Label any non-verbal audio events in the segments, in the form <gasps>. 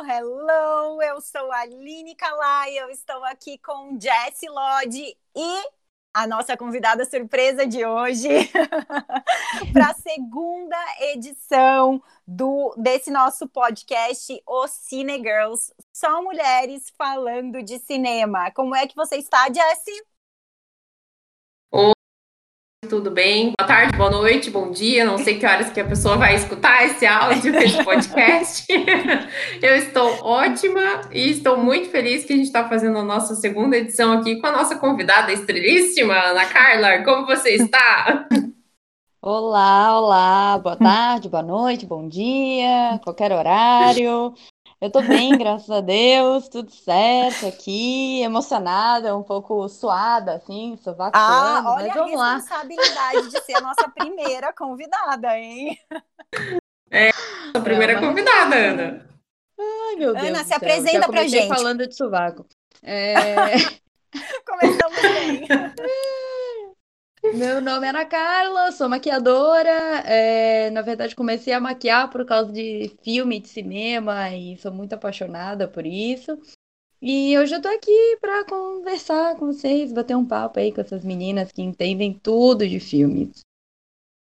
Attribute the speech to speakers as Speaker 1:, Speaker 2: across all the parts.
Speaker 1: Hello! Eu sou a Aline Kalai, eu estou aqui com Jessie Lodge e a nossa convidada surpresa de hoje <laughs> para a segunda edição do desse nosso podcast, O Cine Girls. Só mulheres falando de cinema. Como é que você está, Jessie?
Speaker 2: Tudo bem? Boa tarde, boa noite, bom dia. Não sei que horas que a pessoa vai escutar esse áudio, esse podcast. <laughs> Eu estou ótima e estou muito feliz que a gente está fazendo a nossa segunda edição aqui com a nossa convidada estrelíssima, Ana Carla. Como você está?
Speaker 3: Olá, olá, boa tarde, boa noite, bom dia, qualquer horário. Eu tô bem, graças a Deus, tudo certo aqui, emocionada, um pouco suada, assim, sovaco
Speaker 1: Ah, olha a responsabilidade lá. de ser a nossa primeira convidada, hein?
Speaker 2: É, a primeira é, convidada, Ana.
Speaker 3: Ai, meu Deus
Speaker 1: Ana, se apresenta Já pra gente.
Speaker 3: falando de sovaco. É... <laughs>
Speaker 1: Começamos bem. <laughs>
Speaker 3: Meu nome é Ana Carla, sou maquiadora. É, na verdade, comecei a maquiar por causa de filme, de cinema e sou muito apaixonada por isso. E hoje eu tô aqui para conversar com vocês, bater um papo aí com essas meninas que entendem tudo de filmes.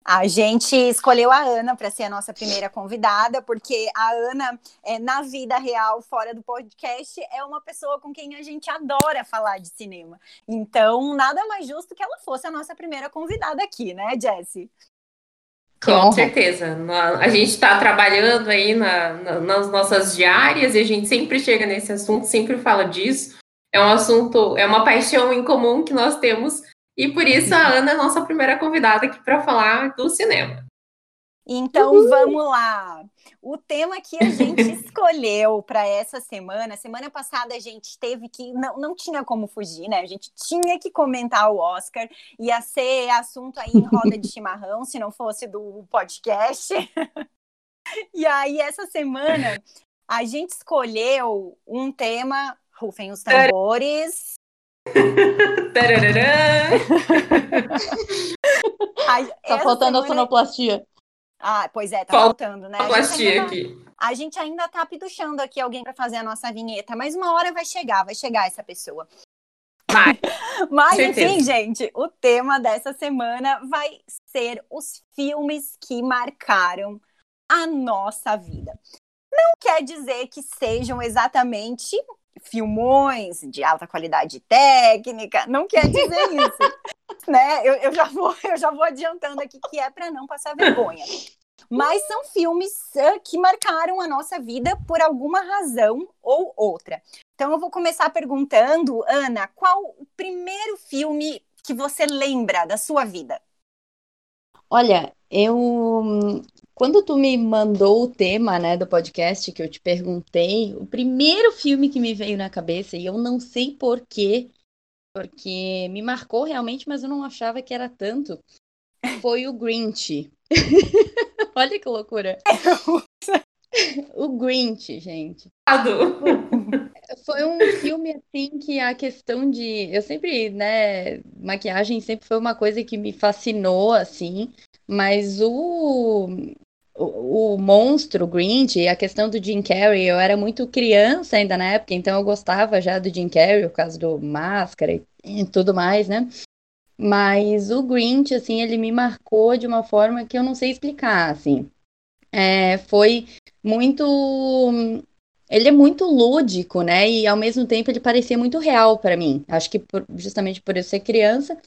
Speaker 1: A gente escolheu a Ana para ser a nossa primeira convidada, porque a Ana, é, na vida real, fora do podcast, é uma pessoa com quem a gente adora falar de cinema. Então, nada mais justo que ela fosse a nossa primeira convidada aqui, né, Jessie?
Speaker 2: Com certeza. A gente está trabalhando aí na, na, nas nossas diárias e a gente sempre chega nesse assunto, sempre fala disso. É um assunto, é uma paixão em comum que nós temos e por isso a Ana é a nossa primeira convidada aqui para falar do cinema.
Speaker 1: Então Uhul. vamos lá. O tema que a gente <laughs> escolheu para essa semana, semana passada a gente teve que não, não tinha como fugir, né? A gente tinha que comentar o Oscar, ia ser assunto aí em roda de <laughs> chimarrão, se não fosse do podcast. <laughs> e aí essa semana a gente escolheu um tema, rufem os tambores. <laughs> <laughs>
Speaker 3: Ai, tá faltando semana... a sonoplastia.
Speaker 1: Ah, pois é, tá Falta faltando, né?
Speaker 2: Sonoplastia aqui.
Speaker 1: A gente ainda tá piduchando aqui alguém para fazer a nossa vinheta, mas uma hora vai chegar, vai chegar essa pessoa.
Speaker 2: Vai. <laughs>
Speaker 1: Mas, enfim, gente, o tema dessa semana vai ser os filmes que marcaram a nossa vida. Não quer dizer que sejam exatamente filmões de alta qualidade técnica, não quer dizer <laughs> isso. né? Eu, eu, já vou, eu já vou adiantando aqui que é para não passar vergonha. Mas são filmes uh, que marcaram a nossa vida por alguma razão ou outra. Então eu vou começar perguntando, Ana, qual o primeiro filme que você lembra da sua vida?
Speaker 3: Olha, eu quando tu me mandou o tema, né, do podcast que eu te perguntei, o primeiro filme que me veio na cabeça, e eu não sei porquê, porque me marcou realmente, mas eu não achava que era tanto, foi o Grinch. <laughs> Olha que loucura. o Grinch, gente. Foi um filme assim que a questão de. Eu sempre, né? Maquiagem sempre foi uma coisa que me fascinou, assim. Mas o, o, o monstro, o Grinch, a questão do Jim Carrey, eu era muito criança ainda na época, então eu gostava já do Jim Carrey por causa do Máscara e, e tudo mais, né? Mas o Grinch, assim, ele me marcou de uma forma que eu não sei explicar, assim. É, foi muito. Ele é muito lúdico, né? E ao mesmo tempo ele parecia muito real para mim. Acho que por, justamente por eu ser criança,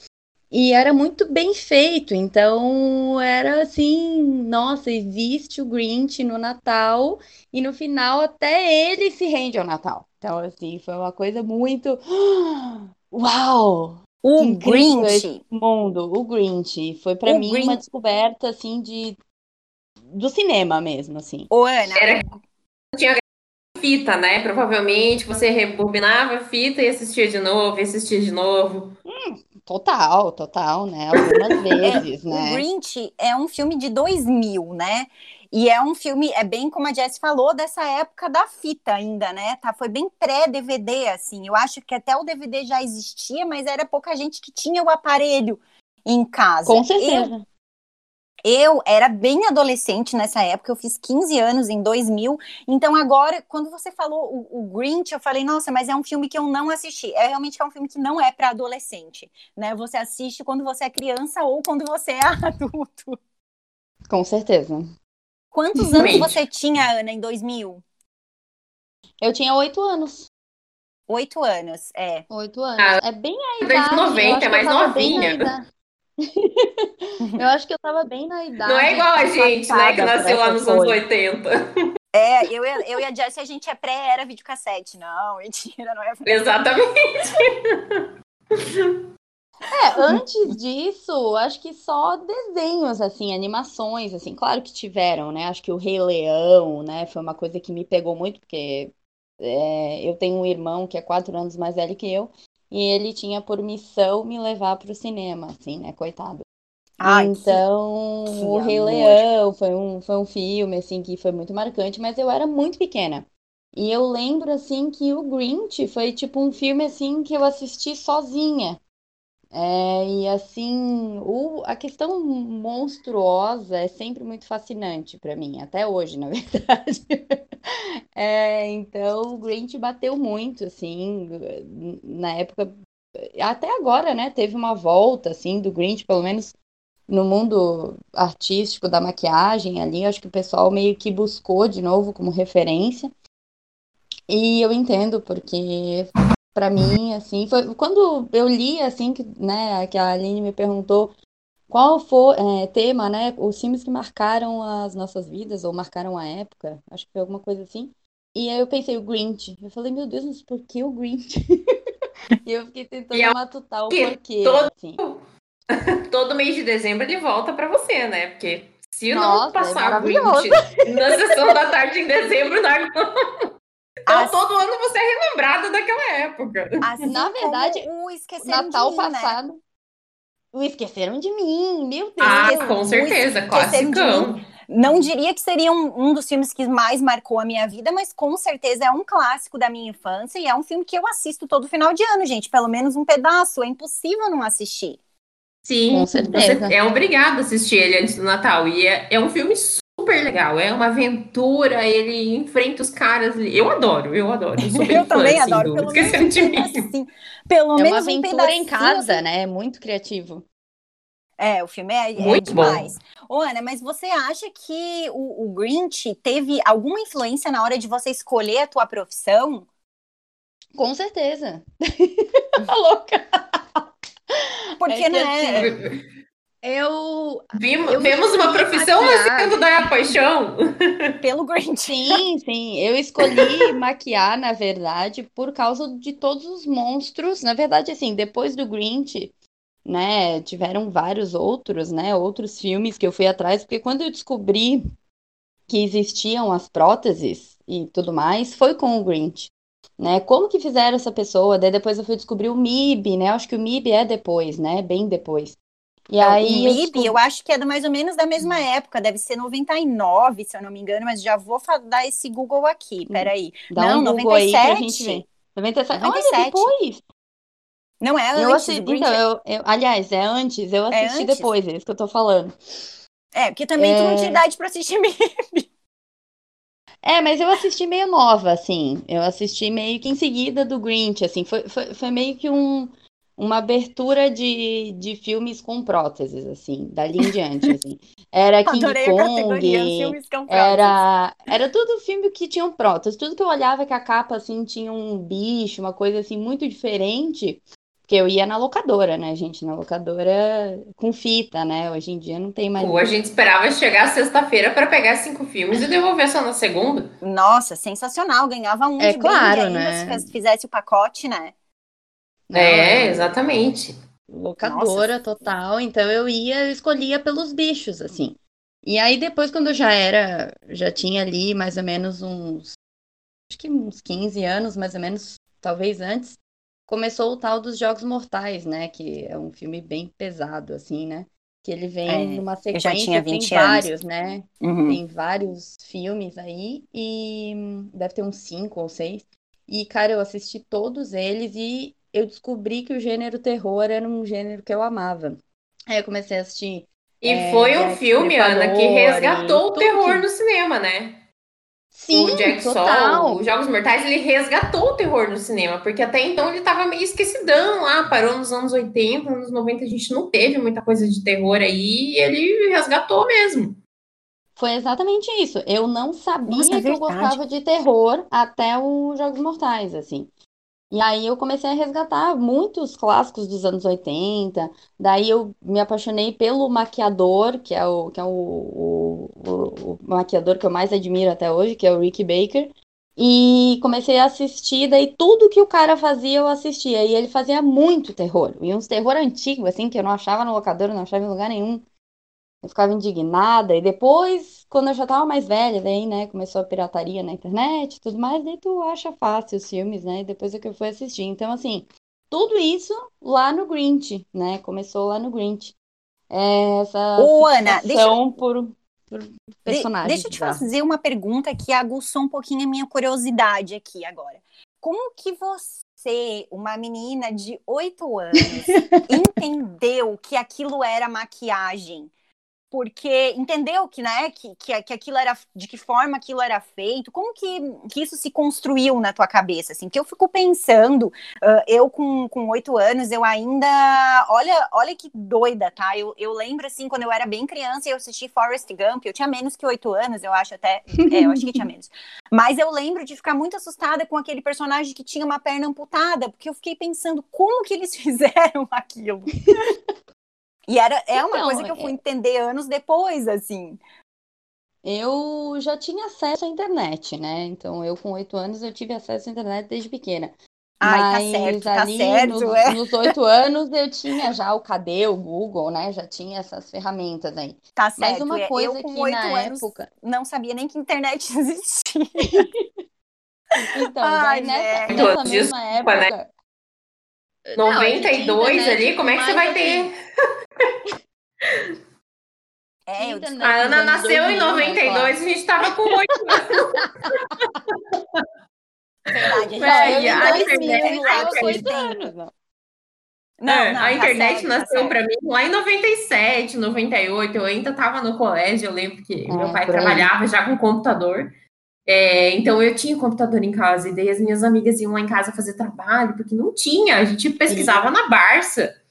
Speaker 3: e era muito bem feito, então era assim, nossa, existe o Grinch no Natal e no final até ele se rende ao Natal. Então assim, foi uma coisa muito <gasps> uau!
Speaker 1: O Grinch,
Speaker 3: mundo, o Grinch, foi para mim Grinch... uma descoberta assim de do cinema mesmo, assim.
Speaker 1: Ô, Ana,
Speaker 2: era tinha fita, né? Provavelmente você rebobinava a fita e assistia de novo, e assistia de novo.
Speaker 3: Hum, Total, total, né? Algumas <laughs> vezes, né?
Speaker 1: O Grinch é um filme de 2000, né? E é um filme, é bem como a Jess falou, dessa época da fita ainda, né? Tá, foi bem pré-DVD, assim. Eu acho que até o DVD já existia, mas era pouca gente que tinha o aparelho em casa.
Speaker 3: Com certeza.
Speaker 1: Eu, Eu era bem adolescente nessa época, eu fiz 15 anos em 2000. Então, agora, quando você falou o, o Grinch, eu falei, nossa, mas é um filme que eu não assisti. É realmente é um filme que não é para adolescente, né? Você assiste quando você é criança ou quando você é <laughs> adulto.
Speaker 3: Com certeza.
Speaker 1: Quantos anos você tinha, Ana, em 2000?
Speaker 3: Eu tinha oito anos.
Speaker 1: Oito anos, é.
Speaker 3: Oito anos. Ah, é bem a idade.
Speaker 2: De 90, é mais novinha. <laughs>
Speaker 3: eu acho que eu tava bem na idade.
Speaker 2: Não é igual a gente, né? Que nasceu lá nos anos 80.
Speaker 1: É, eu, eu e a Jessie, a gente é pré-era videocassete. Não, mentira, não é
Speaker 2: Exatamente.
Speaker 3: É, antes disso, acho que só desenhos, assim, animações, assim, claro que tiveram, né? Acho que o Rei Leão, né, foi uma coisa que me pegou muito, porque é, eu tenho um irmão que é quatro anos mais velho que eu, e ele tinha por missão me levar para o cinema, assim, né? Coitado. Ai, então, que, que o Rei Leão foi um, foi um filme, assim, que foi muito marcante, mas eu era muito pequena. E eu lembro, assim, que o Grinch foi, tipo, um filme, assim, que eu assisti sozinha. É, e, assim, o, a questão monstruosa é sempre muito fascinante para mim, até hoje, na <laughs> verdade. É, então, o Grinch bateu muito, assim, na época, até agora, né? Teve uma volta, assim, do Grinch, pelo menos no mundo artístico da maquiagem ali, acho que o pessoal meio que buscou de novo como referência. E eu entendo, porque para mim, assim, foi quando eu li, assim, que, né, que a Aline me perguntou qual foi é, tema, né, os filmes que marcaram as nossas vidas, ou marcaram a época, acho que foi alguma coisa assim. E aí eu pensei, o Grinch. Eu falei, meu Deus, mas por que o Grinch? <laughs> e eu fiquei tentando é matutar o porquê.
Speaker 2: Todo, assim. <laughs> todo mês de dezembro ele volta para você, né? Porque se Nossa, não passar é o Grinch na sessão da tarde em dezembro, nós Então, assim, todo ano você é relembrado daquela época.
Speaker 3: Assim Na verdade, o Esqueceram Natal de mim, né? passado. Né? O Esqueceram de Mim, meu Deus.
Speaker 2: Ah, com certeza, classicão.
Speaker 1: Não diria que seria um, um, dos filmes que mais marcou a minha vida, mas com certeza é um clássico da minha infância e é um filme que eu assisto todo final de ano, gente. Pelo menos um pedaço. É impossível não assistir.
Speaker 2: Sim, com certeza. Você é obrigado a assistir ele antes do Natal. E é, é um filme super legal. É uma aventura, ele enfrenta os caras. Eu adoro, eu adoro. Eu, <laughs>
Speaker 1: eu também fã, adoro. Pelo menos, um assim, pelo
Speaker 3: é
Speaker 1: menos
Speaker 3: uma aventura um em casa, assim. né? É muito criativo.
Speaker 1: É, o filme é, é Muito é demais. Bom. Ô, Ana, mas você acha que o, o Grinch teve alguma influência na hora de você escolher a tua profissão?
Speaker 3: Com certeza. <laughs> <laughs> Tá louca.
Speaker 1: Porque, é né? Assim,
Speaker 3: eu.
Speaker 2: Vimos, eu vemos uma profissão nascendo da paixão. <laughs>
Speaker 1: Pelo Grinch.
Speaker 3: Sim, sim. Eu escolhi maquiar, na verdade, por causa de todos os monstros. Na verdade, assim, depois do Grinch, né? Tiveram vários outros, né? Outros filmes que eu fui atrás, porque quando eu descobri que existiam as próteses e tudo mais, foi com o Grinch. Né? Como que fizeram essa pessoa? Daí depois eu fui descobrir o MIB, né? Acho que o MIB é depois, né? Bem depois.
Speaker 1: E aí, o MIB, eu, eu acho que é mais ou menos da mesma época, deve ser 99, se eu não me engano, mas já vou dar esse Google aqui, hum, peraí. Dá não, um 97. Aí pra gente ver. 97. 97. Olha, depois.
Speaker 3: Não é antes. Eu assisti, então, eu, eu, aliás, é antes. Eu é assisti é depois, é isso que eu tô falando.
Speaker 1: É, porque também é... tu não tinha idade pra assistir <laughs> MIB.
Speaker 3: É, mas eu assisti meio nova, assim. Eu assisti meio que em seguida do Grinch, assim. Foi, foi, foi meio que um, uma abertura de, de filmes com próteses, assim, dali em diante, assim. Era <laughs> King Adorei Kong, era, era tudo filme que tinham próteses. Tudo que eu olhava que a capa, assim, tinha um bicho, uma coisa, assim, muito diferente. Porque eu ia na locadora, né, gente? Na locadora com fita, né? Hoje em dia não tem mais.
Speaker 2: Pô, a gente esperava chegar sexta-feira para pegar cinco filmes e devolver só na segunda.
Speaker 1: Nossa, sensacional. Ganhava um é de claro, né? se fizesse o pacote, né?
Speaker 2: É, exatamente.
Speaker 3: Locadora Nossa. total. Então eu ia, eu escolhia pelos bichos, assim. E aí depois, quando eu já era, já tinha ali mais ou menos uns. Acho que uns 15 anos, mais ou menos, talvez antes começou o tal dos Jogos Mortais, né? Que é um filme bem pesado, assim, né? Que ele vem é, numa sequência, já tinha 20 tem anos. vários, né? Uhum. Tem vários filmes aí, e deve ter uns cinco ou seis. E, cara, eu assisti todos eles e eu descobri que o gênero terror era um gênero que eu amava. Aí eu comecei a assistir
Speaker 2: E é, foi um filme, Ana, que resgatou o terror no cinema, né?
Speaker 3: Sim,
Speaker 2: o Jack
Speaker 3: total.
Speaker 2: Sol, os Jogos Mortais, ele resgatou o terror no cinema, porque até então ele tava meio esquecidão lá, parou nos anos 80, anos 90, a gente não teve muita coisa de terror aí, e ele resgatou mesmo.
Speaker 3: Foi exatamente isso. Eu não sabia Nossa, é que eu gostava de terror até os Jogos Mortais, assim. E aí eu comecei a resgatar muitos clássicos dos anos 80. Daí eu me apaixonei pelo maquiador, que é o, que é o, o, o, maquiador que eu mais admiro até hoje, que é o Rick Baker. E comecei a assistir, daí tudo que o cara fazia eu assistia. E ele fazia muito terror. E uns terror antigo, assim, que eu não achava no locador, não achava em lugar nenhum. Eu ficava indignada. E depois, quando eu já tava mais velha, daí, né, começou a pirataria na internet e tudo mais, daí tu acha fácil os filmes, né? E depois é que eu fui assistir. Então, assim, tudo isso lá no Grinch, né? Começou lá no Grinch. É, essa
Speaker 1: Ô, Ana, deixa...
Speaker 3: por, por personagens.
Speaker 1: deixa eu te fazer uma pergunta que aguçou um pouquinho a minha curiosidade aqui agora. Como que você uma menina de oito anos <laughs> entendeu que aquilo era maquiagem? Porque entendeu que, né, que, que, que aquilo era, de que forma aquilo era feito, como que, que isso se construiu na tua cabeça, assim, que eu fico pensando, uh, eu com, oito anos, eu ainda, olha, olha que doida, tá, eu, eu lembro, assim, quando eu era bem criança eu assisti Forrest Gump, eu tinha menos que oito anos, eu acho até, é, eu acho que tinha menos, mas eu lembro de ficar muito assustada com aquele personagem que tinha uma perna amputada, porque eu fiquei pensando, como que eles <laughs> fizeram aquilo? E era, é uma então, coisa que eu fui é... entender anos depois, assim.
Speaker 3: Eu já tinha acesso à internet, né? Então, eu com oito anos, eu tive acesso à internet desde pequena.
Speaker 1: Ai, tá Mas tá certo, ali, tá certo,
Speaker 3: nos,
Speaker 1: é.
Speaker 3: nos oito <laughs> anos, eu tinha já o KD, o Google, né? Já tinha essas ferramentas aí.
Speaker 1: Tá certo.
Speaker 3: Mas uma coisa
Speaker 1: eu, com
Speaker 3: que na época...
Speaker 1: não sabia nem que internet <laughs> existia.
Speaker 3: então, Ai, nessa, nessa mesma né? época...
Speaker 2: 92 não, ali, como é que você vai ter...
Speaker 1: É, eu
Speaker 2: a Ana nasceu em 92 e a gente estava com 8 anos.
Speaker 1: Verdade,
Speaker 2: a, internet,
Speaker 3: anos.
Speaker 2: Não, não, é, a internet tá nasceu tá para mim lá em 97, 98. Eu ainda estava no colégio. Eu lembro que é, meu pai trabalhava já com computador. É, então eu tinha computador em casa e daí as minhas amigas iam lá em casa fazer trabalho, porque não tinha. A gente pesquisava Sim. na Barça.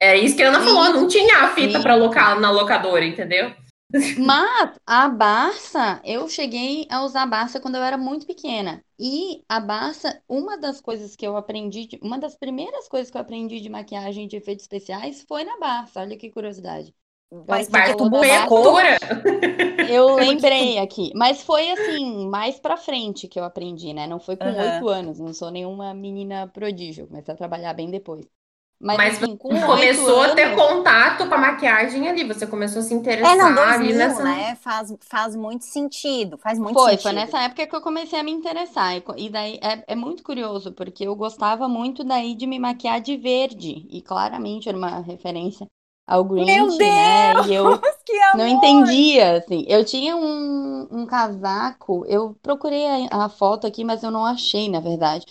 Speaker 2: É isso que a Ana falou, não tinha a fita para locar na locadora, entendeu? <laughs>
Speaker 3: Mas a Barça, eu cheguei a usar a Barça quando eu era muito pequena. E a Barça, uma das coisas que eu aprendi, uma das primeiras coisas que eu aprendi de maquiagem de efeitos especiais foi na Barça. Olha que curiosidade.
Speaker 1: Mas porque tu buscou.
Speaker 3: Eu lembrei aqui. Mas foi assim, mais pra frente que eu aprendi, né? Não foi com oito uhum. anos. Não sou nenhuma menina prodígio. Comecei a trabalhar bem depois.
Speaker 2: Mas, Mas assim, começou anos... a ter contato com a maquiagem ali, você começou a se interessar é, não, 2000, ali nessa...
Speaker 1: né? Faz, faz muito sentido, faz muito
Speaker 3: foi,
Speaker 1: sentido.
Speaker 3: Foi nessa época que eu comecei a me interessar. E daí é, é muito curioso, porque eu gostava muito daí de me maquiar de verde. E claramente era uma referência ao Grinch,
Speaker 1: Meu
Speaker 3: Deus, né?
Speaker 1: E eu <laughs>
Speaker 3: não entendia, assim. Eu tinha um, um casaco, eu procurei a, a foto aqui, mas eu não achei, na verdade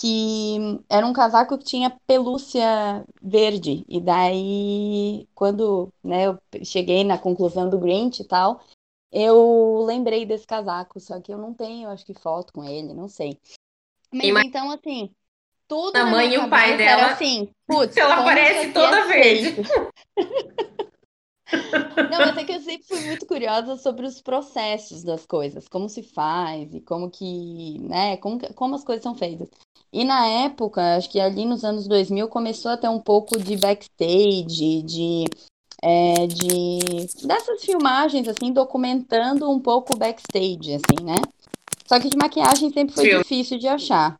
Speaker 3: que era um casaco que tinha pelúcia verde. E daí, quando né, eu cheguei na conclusão do Grinch e tal, eu lembrei desse casaco, só que eu não tenho, acho que, foto com ele, não sei. Mas então, assim, tudo.
Speaker 2: A mãe e o pai dela.
Speaker 3: Era assim, putz,
Speaker 2: ela aparece toda verde. <laughs>
Speaker 3: Não, mas é que eu sempre fui muito curiosa sobre os processos das coisas, como se faz e como que, né, como, como as coisas são feitas. E na época, acho que ali nos anos 2000 começou a ter um pouco de backstage, de, é, de dessas filmagens assim, documentando um pouco o backstage, assim, né? Só que de maquiagem sempre foi Sim. difícil de achar.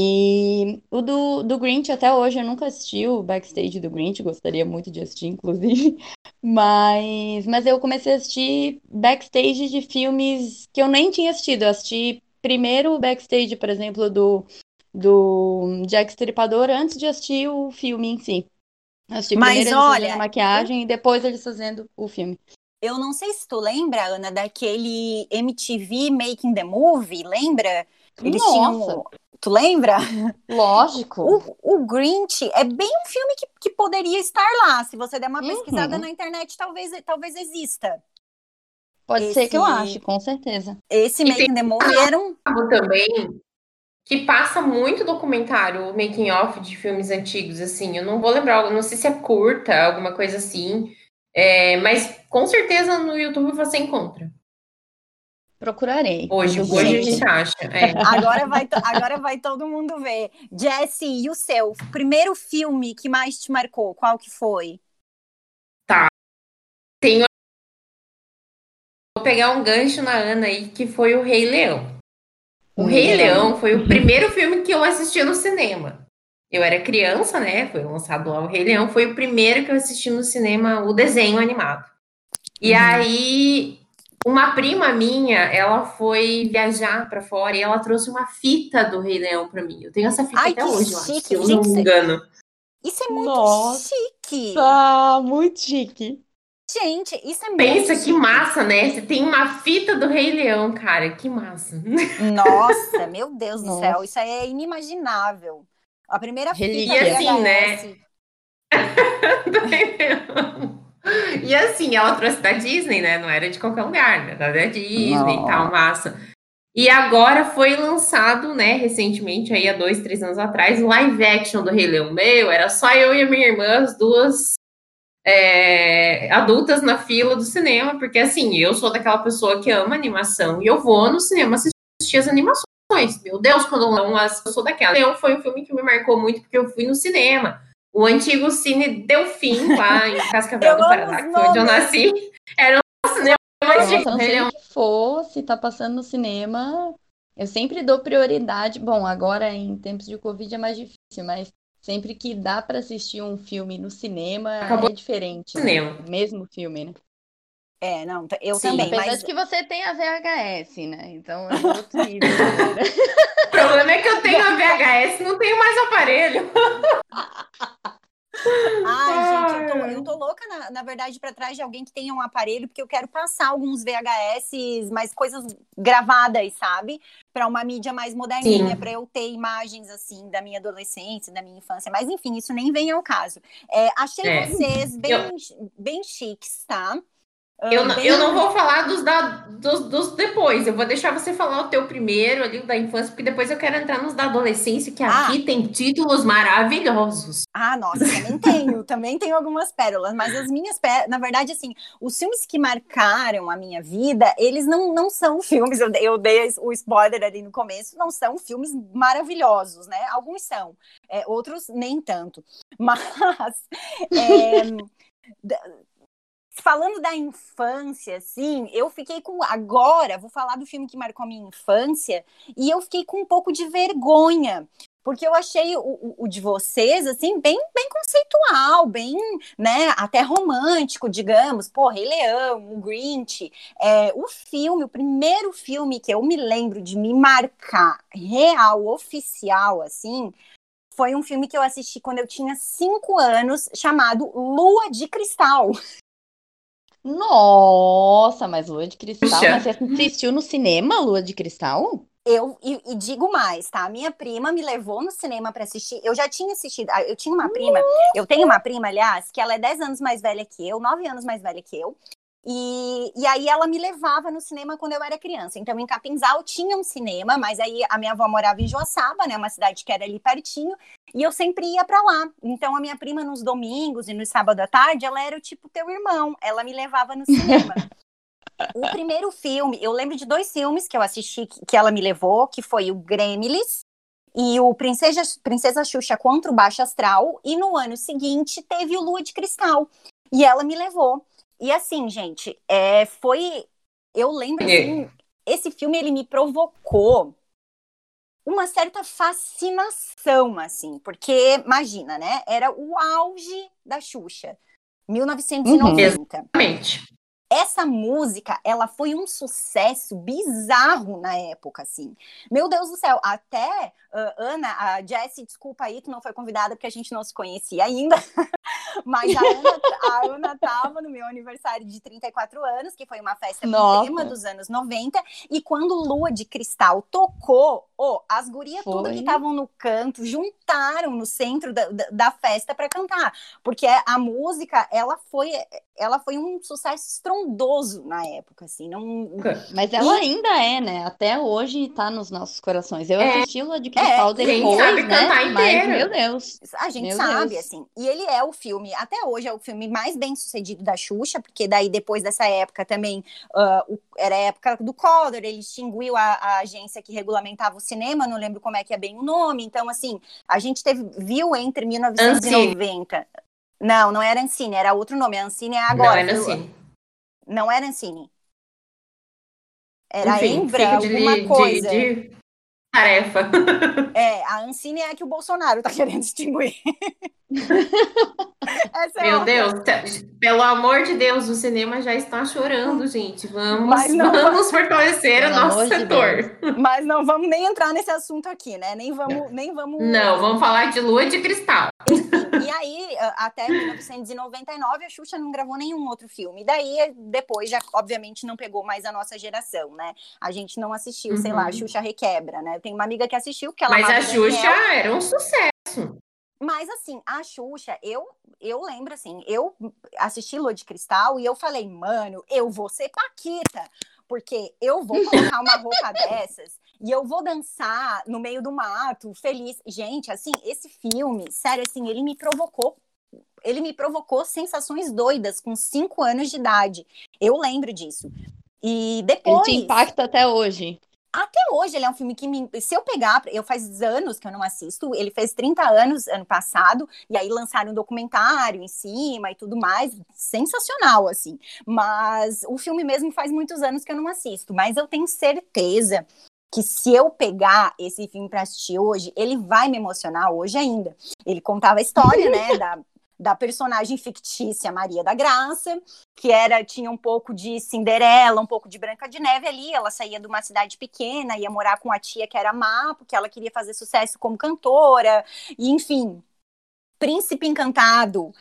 Speaker 3: E o do, do Grinch, até hoje, eu nunca assisti o backstage do Grinch, gostaria muito de assistir, inclusive. <laughs> Mas, mas eu comecei a assistir backstage de filmes que eu nem tinha assistido. Eu assisti primeiro o backstage, por exemplo, do, do Jack Stripador antes de assistir o filme em si. Assisti
Speaker 1: mas
Speaker 3: primeiro
Speaker 1: olha,
Speaker 3: eles a maquiagem eu... e depois eles fazendo o filme.
Speaker 1: Eu não sei se tu lembra, Ana, daquele MTV Making the Movie, lembra?
Speaker 3: Eles Nossa. tinham
Speaker 1: Tu lembra?
Speaker 3: Lógico.
Speaker 1: O, o Grinch é bem um filme que, que poderia estar lá. Se você der uma
Speaker 3: Uhum.
Speaker 1: pesquisada na internet, talvez, talvez exista.
Speaker 3: Pode
Speaker 1: Esse-
Speaker 3: ser que eu ache, com certeza.
Speaker 1: Esse Making the Movie era um.
Speaker 2: Também que passa muito documentário, making off de filmes antigos, assim. Eu não vou lembrar, não sei se é curta, alguma coisa assim. É, mas com certeza no YouTube você encontra.
Speaker 3: Procurarei.
Speaker 2: Hoje, hoje a gente acha. é. <laughs>
Speaker 1: Agora vai, agora vai todo mundo ver. Jesse, e o seu? Primeiro filme que mais te marcou? Qual que foi?
Speaker 2: Vou pegar um gancho na Ana aí, que foi o Rei Leão. O. Rei Leão foi o primeiro filme que eu assisti no cinema. Eu era criança, né? Foi lançado lá o Rei Leão, foi o primeiro que eu assisti no cinema, o desenho animado. E
Speaker 1: Uhum.
Speaker 2: aí, uma prima minha, ela foi viajar pra fora e ela trouxe uma fita do Rei Leão pra mim. Eu tenho essa fita
Speaker 1: Ai,
Speaker 2: até
Speaker 1: que
Speaker 2: hoje, eu acho,
Speaker 1: chique,
Speaker 2: se eu não me engano.
Speaker 1: Isso é muito
Speaker 3: Nossa.
Speaker 1: chique.
Speaker 3: Ah, muito chique.
Speaker 1: Gente, isso é muito
Speaker 2: Pensa que
Speaker 1: chique.
Speaker 2: massa, né? Você tem uma fita do Rei Leão, cara, que massa. <laughs>
Speaker 1: Nossa, meu Deus do céu, isso aí é inimaginável. A primeira
Speaker 3: Relíquia.
Speaker 1: fita
Speaker 2: E assim, né? Do Rei Leão. <laughs> E assim, ela trouxe da Disney, né? Não era de qualquer lugar, né? Era da Disney
Speaker 3: Não.
Speaker 2: e tal, massa. E agora foi lançado, né, recentemente, aí há dois, três anos atrás, o live action do Rei Leão. Meu, era só eu e a minha irmã, as duas é, adultas na fila do cinema, porque assim, eu sou daquela pessoa que ama animação e eu vou no cinema assistir as animações. Meu Deus, quando não, as- eu sou daquela. Leão foi um filme que me marcou muito porque eu fui no cinema. O antigo Cine Delfim, lá em <laughs> Cascavel
Speaker 1: Eu
Speaker 2: do Paraná, que foi onde eu nasci. Era um cinema
Speaker 3: Nossa,
Speaker 2: antigo.
Speaker 3: não
Speaker 2: Rei
Speaker 3: sei
Speaker 2: Leão
Speaker 3: o que for, se tá passando no cinema, eu sempre dou prioridade. Bom, agora em tempos de Covid é mais difícil, mas sempre que dá pra assistir um filme no cinema
Speaker 2: Acabou
Speaker 3: é diferente, né?
Speaker 2: cinema.
Speaker 3: O mesmo filme, né?
Speaker 1: É, não, eu
Speaker 2: Sim,
Speaker 1: também,
Speaker 3: Apesar
Speaker 1: mas
Speaker 3: de que você tem a VHS, né? Então é <laughs> outro nível.
Speaker 2: O problema é que eu tenho a VHS, não tenho mais aparelho. <laughs>
Speaker 1: Ai, gente, eu tô, eu tô louca, na, na verdade, pra trás de alguém que tenha um aparelho, porque eu quero passar alguns VHS, mais coisas gravadas, sabe? Pra uma mídia mais moderninha, pra eu ter imagens, assim, da minha adolescência, da minha infância. Mas, enfim, isso nem vem ao caso. É, achei
Speaker 2: É.
Speaker 1: vocês bem,
Speaker 2: Eu-
Speaker 1: bem chiques, tá?
Speaker 2: Eu, não- eu não vou falar dos, da, dos, dos depois, eu vou deixar você falar o teu primeiro ali, da infância, porque depois eu quero entrar nos da adolescência, que
Speaker 1: Ah.
Speaker 2: aqui tem títulos maravilhosos.
Speaker 1: Ah, nossa, também tenho, também tenho algumas pérolas, mas as minhas pérolas, na verdade, assim, os filmes que marcaram a minha vida, eles não, não são filmes, eu, eu dei o spoiler ali no começo, não são filmes maravilhosos, né? Alguns são, é, outros nem tanto. <laughs> Mas, é, <laughs> falando da infância, assim, eu fiquei com. Agora, vou falar do filme que marcou a minha infância, e eu fiquei com um pouco de vergonha. Porque eu achei o, o- o de vocês, assim, bem, bem conceitual, bem, né, até romântico, digamos. Pô, Rei Leão, o Grinch. É, o filme, o primeiro filme que eu me lembro de me marcar real, oficial, assim, foi um filme que eu assisti quando eu tinha cinco anos, chamado Lua de Cristal. <laughs>
Speaker 3: Nossa, mas Lua de Cristal.
Speaker 2: Puxa.
Speaker 3: Mas você assistiu no cinema Lua de Cristal?
Speaker 1: Eu e, e digo mais, tá? Minha prima me levou no cinema pra assistir. Eu já tinha assistido. ah, Eu tinha uma prima. Eu tenho uma prima, aliás, que ela é 10 anos mais velha que eu, 9 anos mais velha que eu. E, e aí ela me levava no cinema quando eu era criança. Então, em Capinzal tinha um cinema, mas aí a minha avó morava em Joaçaba, né? Uma cidade que era ali pertinho. E eu sempre ia pra lá. Então, a minha prima nos domingos e no sábado à tarde, ela era o tipo teu irmão. Ela me levava no cinema. <laughs> O primeiro filme, eu lembro de dois filmes que eu assisti que, que ela me levou, que foi o Gremlins e o Princesa, Princesa Xuxa contra o Baixo Astral. E no ano seguinte teve o Lua de Cristal. E ela me levou. E assim, gente, é, foi. Eu lembro assim, esse filme ele me provocou uma certa fascinação, assim, porque imagina, né? Era o auge da Xuxa, 1990
Speaker 2: Exatamente.
Speaker 1: essa música, ela foi um sucesso bizarro na época, assim. Meu Deus do céu, até ah, Ana, a Jessie, desculpa aí, tu não foi convidada porque a gente não se conhecia ainda. <laughs> Mas a Ana, a Ana tava no meu aniversário de 34 anos, que foi uma festa com tema dos anos 90, e quando Lua de Cristal tocou, Oh, as gurias tudo que estavam no canto juntaram no centro da, da, da festa para cantar, porque a música ela foi ela foi um sucesso estrondoso na época, assim, não.
Speaker 3: Mas ela e... ainda é, né? Até hoje tá nos nossos corações. Eu é, assisti o de Cristal é, depois, sabe né? Mas meu Deus,
Speaker 1: a gente
Speaker 3: meu
Speaker 1: sabe,
Speaker 3: Deus.
Speaker 1: assim. E ele é o filme, até hoje é o filme mais bem sucedido da Xuxa, porque daí depois dessa época também uh, era a época do Collor, ele extinguiu a, a agência que regulamentava o cinema, não lembro como é que é bem o nome. Então, assim, a gente teve viu entre 1990. Não, não era Ancine, era outro nome. A Ancine é agora. Não era Ancine. Não era Ancine. Era Enfim, Embra, alguma de, coisa. De, de
Speaker 2: tarefa. <laughs>
Speaker 1: É, a Ancine é a que o Bolsonaro tá querendo extinguir. <laughs>
Speaker 2: é Meu Deus, pelo amor de Deus, o cinema já está chorando, gente. Vamos, não, vamos fortalecer o nosso setor.
Speaker 1: De Mas não vamos nem entrar nesse assunto aqui, né? Nem vamos, nem vamos.
Speaker 2: Não, vamos falar de lua de cristal. <laughs>
Speaker 1: E aí, até <laughs> 1999, a Xuxa não gravou nenhum outro filme. E daí, depois, já obviamente não pegou mais a nossa geração, né? A gente não assistiu, uhum. sei lá, a uhum. Xuxa Requebra, né? Tem uma amiga que assistiu que ela.
Speaker 2: Mas a Xuxa Daniel. era um sucesso.
Speaker 1: Mas assim, a Xuxa, eu eu lembro assim, eu assisti Lua de Cristal e eu falei, mano, eu vou ser Paquita, porque eu vou colocar uma roupa <laughs> dessas e eu vou dançar no meio do mato, feliz. Gente, assim, esse filme, sério, assim, ele me provocou. Ele me provocou sensações doidas com cinco anos de idade. Eu lembro disso. E depois.
Speaker 3: Ele te impacta até hoje.
Speaker 1: Até hoje ele é um filme que me, se eu pegar, eu faz anos que eu não assisto, ele fez 30 anos ano passado, e aí lançaram um documentário em cima e tudo mais, sensacional assim. Mas o filme mesmo faz muitos anos que eu não assisto, mas eu tenho certeza que se eu pegar esse filme para assistir hoje, ele vai me emocionar hoje ainda. Ele contava a história, né, <laughs> da, da personagem fictícia Maria da Graça, que era tinha um pouco de Cinderela, um pouco de Branca de Neve ali. Ela saía de uma cidade pequena, ia morar com a tia que era má, porque ela queria fazer sucesso como cantora, e enfim. Príncipe Encantado,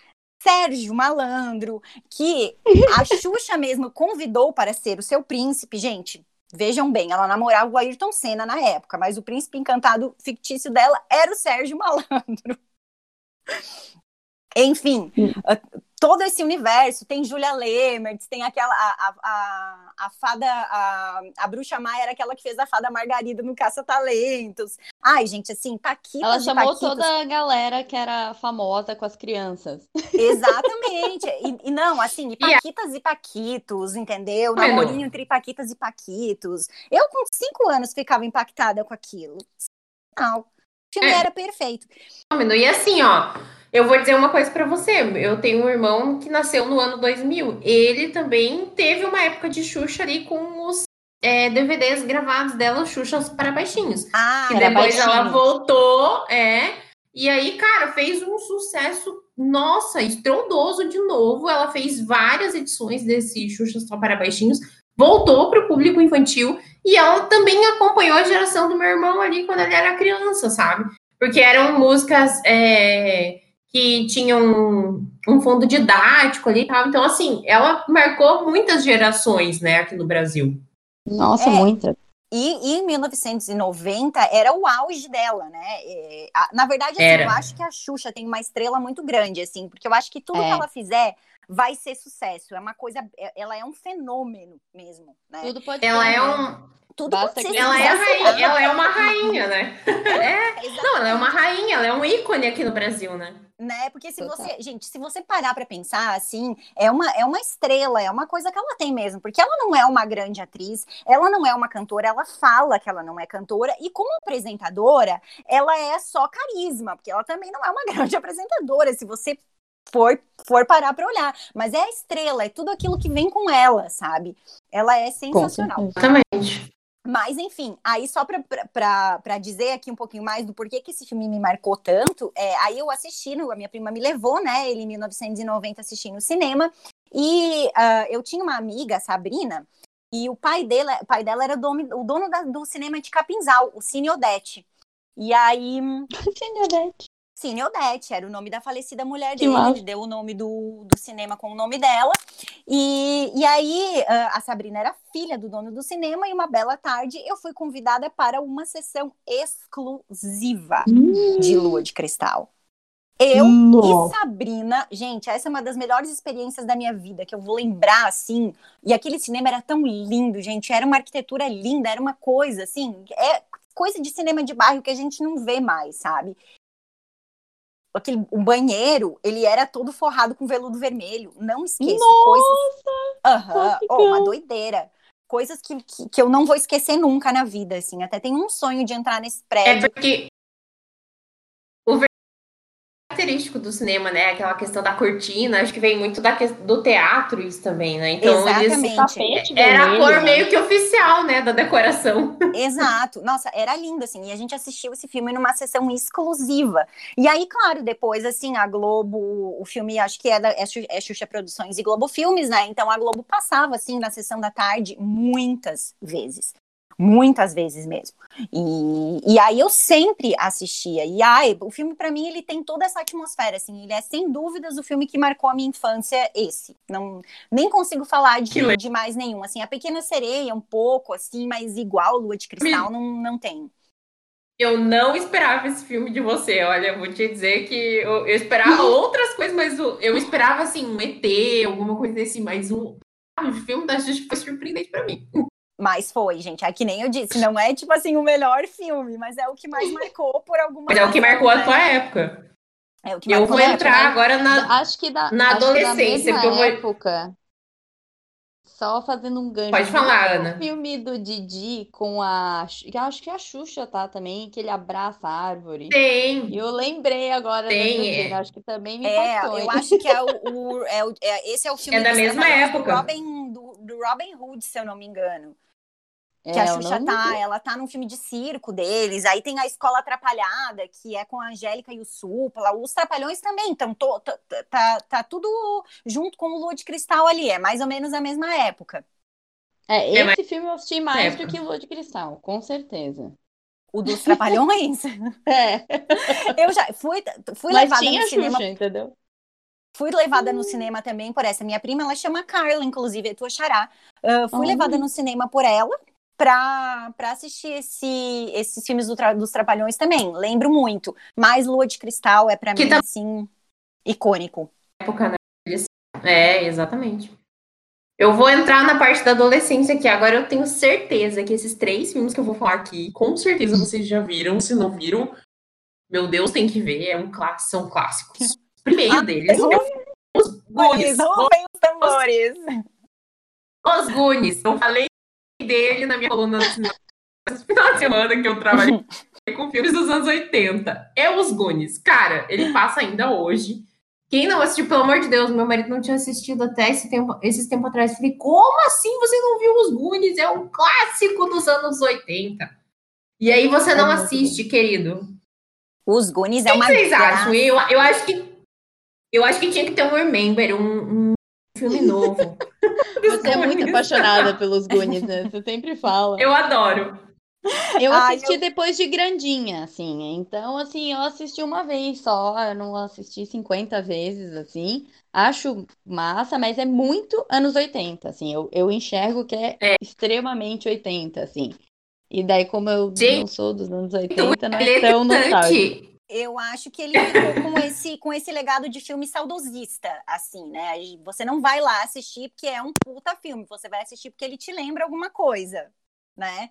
Speaker 1: Sérgio Malandro, que a Xuxa mesmo convidou para ser o seu príncipe, gente. Vejam bem, ela namorava o Ayrton Senna na época, mas o príncipe encantado fictício dela era o Sérgio Malandro. Enfim, hum. todo esse universo, tem Julia Lemertz, tem aquela, a, a, a fada, a, a bruxa Maia era aquela que fez a fada Margarida no Caça-Talentos. Ai, gente, assim, Paquitas
Speaker 3: Ela chamou Paquitos... toda a galera que era famosa com as crianças.
Speaker 1: Exatamente. E, e não, assim, e Paquitas e, Paquitos, entendeu? Namorinho entre Paquitas e Paquitos. Eu, com cinco anos, ficava impactada com aquilo. Não. O filme é. era perfeito.
Speaker 2: E assim, ó eu vou dizer uma coisa para você. Eu tenho um irmão que nasceu no ano 2000. Ele também teve uma época de Xuxa ali com os é, DVDs gravados dela, Xuxa para baixinhos.
Speaker 1: Ah,
Speaker 2: e depois baixinho. ela voltou, é. E aí, cara, fez um sucesso, nossa, estrondoso de novo. Ela fez várias edições desse Xuxa só para baixinhos, voltou para o público infantil e ela também acompanhou a geração do meu irmão ali quando ele era criança, sabe? Porque eram músicas é, que tinham um, um fundo didático ali e tal. Então, assim, ela marcou muitas gerações, né, aqui no Brasil.
Speaker 3: Nossa, é, muita.
Speaker 1: E, e, em 1990 era o auge dela, né? É, a, na verdade, assim, eu acho que a Xuxa tem uma estrela muito grande, assim, porque eu acho que tudo é. que ela fizer vai ser sucesso. É uma coisa, é, ela é um fenômeno mesmo, né?
Speaker 3: Tudo pode
Speaker 2: ela
Speaker 3: ser.
Speaker 2: é um tudo Basta que ela é, rainha, ela é uma rainha, né? É, <laughs> não, ela é uma rainha, ela é um ícone aqui no Brasil, né?
Speaker 1: né? Porque se Total. você, gente, se você parar para pensar assim, é uma, é uma estrela, é uma coisa que ela tem mesmo, porque ela não é uma grande atriz, ela não é uma cantora, ela fala que ela não é cantora e como apresentadora, ela é só carisma, porque ela também não é uma <laughs> grande apresentadora, se você for, for parar para olhar, mas é a estrela, é tudo aquilo que vem com ela, sabe? Ela é sensacional.
Speaker 2: Exatamente.
Speaker 1: Mas, enfim, aí só para dizer aqui um pouquinho mais do porquê que esse filme me marcou tanto, é, aí eu assisti, no, a minha prima me levou, né, ele em 1990 assistindo no cinema, e uh, eu tinha uma amiga, Sabrina, e o pai dela, o pai dela era dono, o dono da, do cinema de Capinzal, o Cine Odete. E aí... <laughs>
Speaker 3: Cine Odete.
Speaker 1: Cine Odete, era o nome da falecida mulher dele,
Speaker 3: massa.
Speaker 1: ele deu o nome do, do cinema com o nome dela. E, e aí, ah, a Sabrina era filha do dono do cinema, e uma bela tarde eu fui convidada para uma sessão exclusiva de Lua de Cristal. Eu e. Sabrina, gente, essa é uma das melhores experiências da minha vida, que eu vou lembrar, assim. E aquele cinema era tão lindo, gente. Era uma arquitetura linda, era uma coisa, assim. É coisa de cinema de bairro que a gente não vê mais, sabe? Aquele, o banheiro, ele era todo forrado com veludo vermelho. Não esqueça, coisas. Aham,
Speaker 3: classicão.
Speaker 1: oh, uma doideira. Coisas que, que, que eu não vou esquecer nunca na vida, assim. Até tenho um sonho de entrar nesse
Speaker 2: É
Speaker 1: prédio.
Speaker 2: porque o ver- característico do cinema, né? Aquela questão da cortina, acho que vem muito da que- do teatro isso também, né? Então eles
Speaker 1: Exatamente.
Speaker 3: Tapete
Speaker 2: era a cor
Speaker 3: né?
Speaker 2: meio que oficial, né, da decoração. <laughs>
Speaker 1: Exato. Nossa, era lindo, assim. E a gente assistiu esse filme numa sessão exclusiva. E aí, claro, depois, assim, a Globo, o filme, acho que é, da, é, é Xuxa Produções e Globo Filmes, né? Então a Globo passava, assim, na sessão da tarde, muitas vezes. Muitas vezes mesmo. E, e aí eu sempre assistia. E ai, o filme, pra mim, ele tem toda essa atmosfera, assim. Ele é, sem dúvidas, o filme que marcou a minha infância, esse. Não, nem consigo falar de, de mais nenhum. Assim, a Pequena Sereia, um pouco, assim, mas igual Lua de Cristal, não, não tem.
Speaker 2: Eu não esperava esse filme de você, olha, eu vou te dizer que eu, eu esperava <laughs> outras coisas, mas o- eu esperava, assim, um ET, alguma coisa desse, mas o, o filme da Xuxa foi surpreendente pra mim.
Speaker 1: Mas foi, gente. É que nem eu disse, não é tipo assim o melhor filme, mas é o que mais marcou por alguma
Speaker 2: Mas é o que marcou a
Speaker 1: né?
Speaker 2: tua época.
Speaker 1: É o que
Speaker 2: Eu
Speaker 1: marcou
Speaker 2: vou
Speaker 1: a
Speaker 2: entrar
Speaker 1: época.
Speaker 2: agora na.
Speaker 3: Acho que da,
Speaker 2: na
Speaker 3: acho que da
Speaker 2: adolescência,
Speaker 3: mesma
Speaker 2: porque eu vou-
Speaker 3: época, só fazendo um gancho.
Speaker 2: Pode falar,
Speaker 3: tem
Speaker 2: Ana.
Speaker 3: O filme do Didi com a. que eu acho que a Xuxa tá também, que ele abraça a árvore.
Speaker 2: Tem.
Speaker 3: E eu lembrei agora
Speaker 2: Tem, é.
Speaker 3: acho que também me
Speaker 1: É,
Speaker 3: impactou.
Speaker 1: eu acho que é o, o- é o- é- esse é o filme
Speaker 2: É da mesma época.
Speaker 1: do Robin, do, do Robin Hood, se eu não me engano. Que
Speaker 3: É,
Speaker 1: a Xuxa
Speaker 3: não
Speaker 1: tá, ela tá num filme de circo deles. Aí tem a Escola Atrapalhada, que é com a Angélica e o Supla. Os Trapalhões também. Então, tô- tá, tá, tá tudo junto com o Lua de Cristal ali. É mais ou menos a mesma época.
Speaker 3: É,
Speaker 2: É,
Speaker 3: esse filme eu assisti mais do
Speaker 2: época.
Speaker 3: que Lua de Cristal, com certeza.
Speaker 1: O dos Trapalhões. <laughs>
Speaker 3: É,
Speaker 1: eu já fui, fui
Speaker 3: mas
Speaker 1: levada
Speaker 3: tinha
Speaker 1: no cinema
Speaker 3: Xuxa, entendeu?
Speaker 1: Fui levada no cinema também por essa minha prima, ela chama Carla, inclusive, é tua xará. Ah, fui
Speaker 3: Olha.
Speaker 1: levada no cinema por ela pra, pra assistir esse, esses filmes do tra- dos Trapalhões também. Lembro muito. Mas Lua de Cristal é pra
Speaker 2: Que
Speaker 1: mim,
Speaker 2: tá-
Speaker 1: assim, icônico.
Speaker 2: época, né? É, exatamente. Eu vou entrar na parte da adolescência aqui. Agora eu tenho certeza que esses três filmes que eu vou falar aqui, com certeza vocês já viram. Se não viram, meu Deus, tem que ver. É um são clássicos. O <laughs> primeiro
Speaker 1: Ah,
Speaker 2: deles,
Speaker 1: rufem
Speaker 2: Os Goonies.
Speaker 1: rufem os tambores.
Speaker 2: Os Goonies. Eu falei dele na minha coluna esse final de semana que eu trabalhei <laughs> com filmes dos anos 80. É os Goonies. Cara, ele passa ainda hoje. Quem não assistiu, pelo amor de Deus, meu marido não tinha assistido até esse tempo, esses tempo atrás. Falei, como assim você não viu os Goonies? É um clássico dos anos 80. E aí você não
Speaker 3: muito
Speaker 2: assiste, querido.
Speaker 1: Os Goonies
Speaker 2: O
Speaker 1: é
Speaker 2: que
Speaker 1: uma
Speaker 2: vocês
Speaker 1: graça.
Speaker 2: acham? Eu, eu acho que eu acho que tinha que ter um Remember, um, um filme <laughs> novo.
Speaker 3: Você é muito
Speaker 2: Goonies.
Speaker 3: apaixonada pelos Goonies, né? Você sempre fala.
Speaker 2: Eu adoro.
Speaker 3: Eu
Speaker 1: Ai,
Speaker 3: assisti
Speaker 1: eu-
Speaker 3: depois de grandinha, assim. Então, assim, eu assisti uma vez só, eu não assisti 50 vezes, assim. Acho massa, mas é muito anos 80, assim. Eu, eu enxergo que é,
Speaker 2: É.
Speaker 3: extremamente 80, assim. E daí, como eu
Speaker 2: Gente,
Speaker 3: não sou dos anos 80, não
Speaker 2: Ele
Speaker 3: é
Speaker 2: é
Speaker 3: tão nostálgico.
Speaker 1: Eu acho que ele ficou com esse, com esse legado de filme saudosista, assim, né? Você não vai lá assistir porque é um puta filme, você vai assistir porque ele te lembra alguma coisa, né?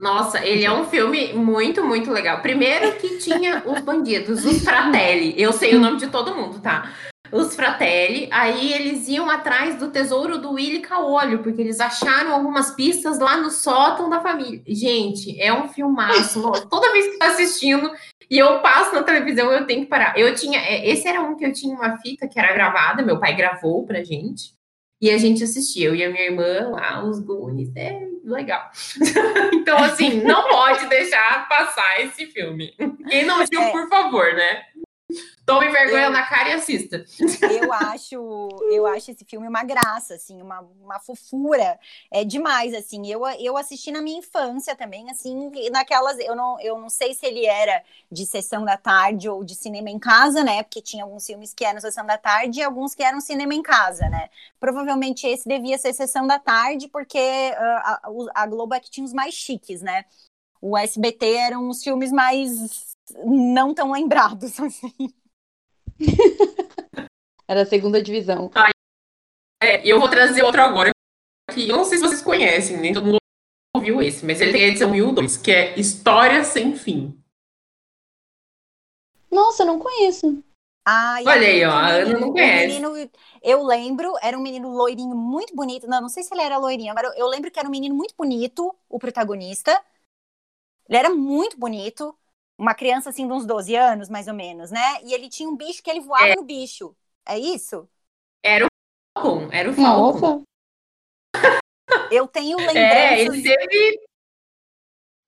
Speaker 2: Nossa, ele é um filme muito, muito legal. Primeiro que tinha os bandidos, os Fratelli. Eu sei o nome de todo mundo, tá? Os Fratelli. Aí eles iam atrás do tesouro do Willy Caolho, porque eles acharam algumas pistas lá no sótão da família. Gente, é um filmaço. <laughs> Toda vez que tô assistindo e eu passo na televisão, eu tenho que parar. Eu tinha. é, Esse era um que eu tinha uma fita que era gravada, meu pai gravou pra gente. E a gente assistia, eu e a minha irmã lá, os Goonies. É legal. <laughs> então, assim, não pode deixar passar esse filme. Quem não assistiu,
Speaker 1: É.
Speaker 2: por favor, né? Tome vergonha eu, na cara e assista.
Speaker 1: Eu acho, eu acho esse filme uma graça, assim, uma, uma fofura. É demais, assim. Eu, eu assisti na minha infância também, assim, naquelas. Eu não, eu não sei se ele era de sessão da tarde ou de cinema em casa, né? Porque tinha alguns filmes que eram sessão da tarde e alguns que eram cinema em casa, né? Provavelmente esse devia ser sessão da tarde, porque uh, a, a Globo é que tinha os mais chiques, né? O SBT eram os filmes mais não tão lembrados, <laughs> assim.
Speaker 3: Era a segunda divisão.
Speaker 2: Ah, é, eu vou trazer outro agora. Que eu não sei se vocês conhecem, nem todo mundo ouviu esse, mas ele tem a edição 1002, que é História Sem Fim.
Speaker 3: Nossa, não conheço.
Speaker 1: Ai,
Speaker 2: Olha aí, ó, a Ana não conhece.
Speaker 1: Menino, eu lembro, era um menino loirinho muito bonito. Não, não sei se ele era loirinho, agora eu lembro que era um menino muito bonito, o protagonista. Ele era muito bonito uma criança assim de uns 12 anos, mais ou menos, né? E ele tinha um bicho que ele voava é. no bicho. É isso?
Speaker 2: Era o Falcon, era o Falcon. <laughs>
Speaker 1: Eu tenho lembranças.
Speaker 2: É, ele teve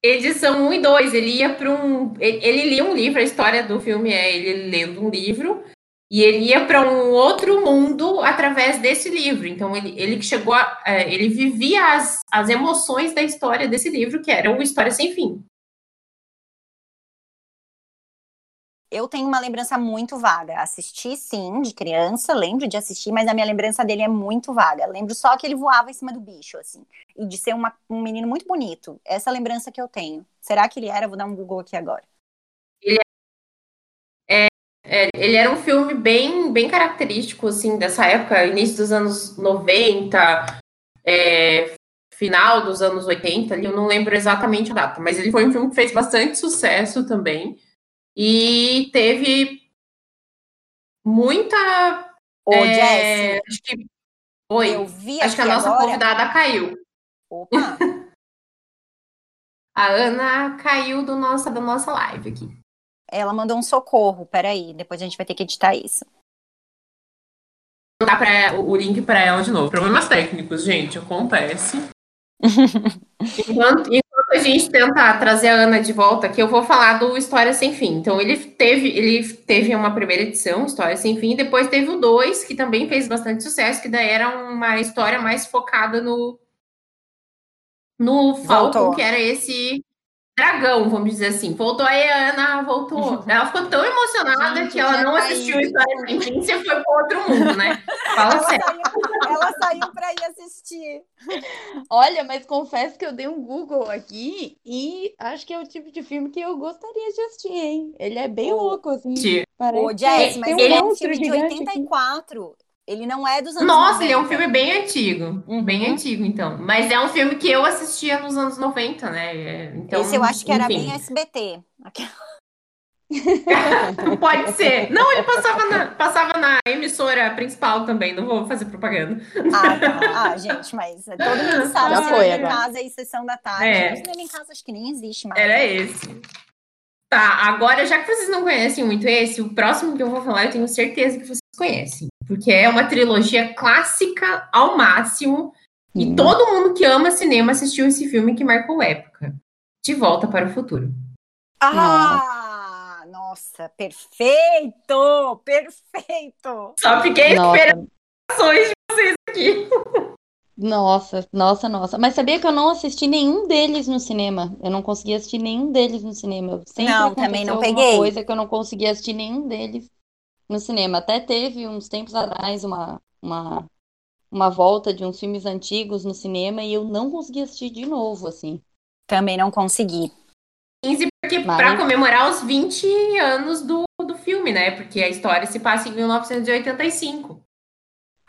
Speaker 2: edição 1 e 2, ele ia para um. Ele, ele, lia um livro, a história do filme é ele lendo um livro, e ele ia para um outro mundo através desse livro. Então ele, ele chegou a. É, ele vivia as, as emoções da história desse livro, que era uma história sem fim.
Speaker 1: Eu tenho uma lembrança muito vaga. Assisti, sim, de criança, lembro de assistir, mas a minha lembrança dele é muito vaga. Lembro só que ele voava em cima do bicho, assim, e de ser uma, um menino muito bonito. Essa lembrança que eu tenho. Será que ele era? Vou dar um Google aqui agora.
Speaker 2: Ele, é, é, ele era um filme bem, bem característico, assim, dessa época, início dos anos 90, é, final dos anos 80, ali, eu não lembro exatamente a data, mas ele foi um filme que fez bastante sucesso também. E teve muita.
Speaker 1: Ô, é, Jess,
Speaker 2: acho que. Oi. Eu vi acho que a nossa agora... convidada caiu.
Speaker 1: Opa! <laughs>
Speaker 2: a Ana caiu do nossa, da nossa live aqui.
Speaker 1: Ela mandou um socorro, peraí, depois a gente vai ter que editar isso.
Speaker 2: Vou dar pra, o link para ela de novo. Problemas técnicos, gente, acontece. <laughs> enquanto a gente tenta trazer a Ana de volta aqui, eu vou falar do História Sem Fim. Então, ele teve, ele teve uma primeira edição, História Sem Fim, depois teve o 2, que também fez bastante sucesso, que daí era uma história mais focada no, no Falcon, que era esse dragão, vamos dizer assim. Voltou aí, a Ana voltou. <laughs> Ela ficou tão emocionada Gente, que ela não assistiu História Sem Fim, você foi para outro mundo, né? Fala ela sério.
Speaker 1: Saiu, ela saiu para ir assistir.
Speaker 3: Olha, mas confesso que eu dei um Google aqui e acho que é o tipo de filme que eu gostaria de assistir, hein? Ele é bem oh. louco, assim.
Speaker 1: Parece Ô, Jess, mas ele é um filme de 84. Aqui. Ele não é dos anos
Speaker 2: Nossa, 90. ele é um filme bem antigo. Uhum. Bem antigo, então. Mas é um filme que eu assistia nos anos 90, né? É, então,
Speaker 1: Esse eu acho que enfim. era bem SBT. <laughs>
Speaker 2: Pode ser. Não, ele passava na, passava na emissora principal também. Não vou fazer propaganda.
Speaker 1: Ah, tá. ah gente, mas todo mundo sabe. Já foi, em casa e sessão da tarde. É. Cinema em casa acho que nem existe mais.
Speaker 2: Era esse. Tá, agora, já que vocês não conhecem muito esse, o próximo que eu vou falar, eu tenho certeza que vocês conhecem porque é uma trilogia clássica ao máximo. E hum. todo mundo que ama cinema assistiu esse filme que marcou época. De Volta para o Futuro.
Speaker 1: Ah, nossa, perfeito! Perfeito!
Speaker 2: Só fiquei nossa. esperando de vocês aqui. <laughs>
Speaker 3: Nossa, nossa, nossa. Mas sabia que eu não assisti nenhum deles no cinema? Eu não consegui assistir nenhum deles no cinema. Sempre
Speaker 1: não, também não peguei.
Speaker 3: coisa que eu não consegui assistir nenhum deles no cinema. Até teve uns tempos atrás uma, uma, uma volta de uns filmes antigos no cinema e eu não consegui assistir de novo, assim.
Speaker 1: Também não consegui.
Speaker 2: 15 porque Mas... para comemorar os 20 anos do, do filme, né? Porque a história se passa em 1985.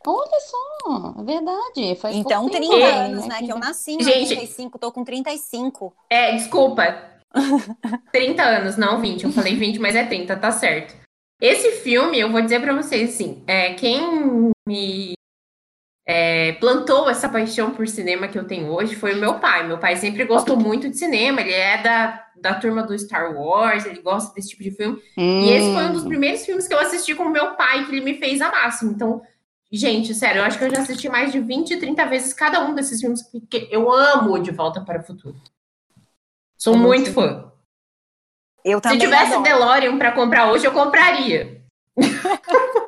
Speaker 3: Olha só, é verdade. Faz
Speaker 1: então, 30 tempo, anos, né? né? Que eu nasci em Gente, 95, tô com 35.
Speaker 2: É, desculpa. <laughs> 30 anos, não 20. Eu falei 20, mas é 30, tá certo. Esse filme, eu vou dizer para vocês assim, é, quem me é, plantou essa paixão por cinema que eu tenho hoje foi o meu pai. Meu pai sempre gostou muito de cinema, ele é da, da turma do Star Wars, ele gosta desse tipo de filme. Hum. E esse foi um dos hum. primeiros filmes que eu assisti com meu pai, que ele me fez a máximo. Então, gente, sério, eu acho que eu já assisti mais de 20, 30 vezes cada um desses filmes, porque eu amo De Volta para o Futuro. Sou muito fã.
Speaker 1: Eu também
Speaker 2: Se tivesse adoro. DeLorean para comprar hoje, eu compraria. <laughs>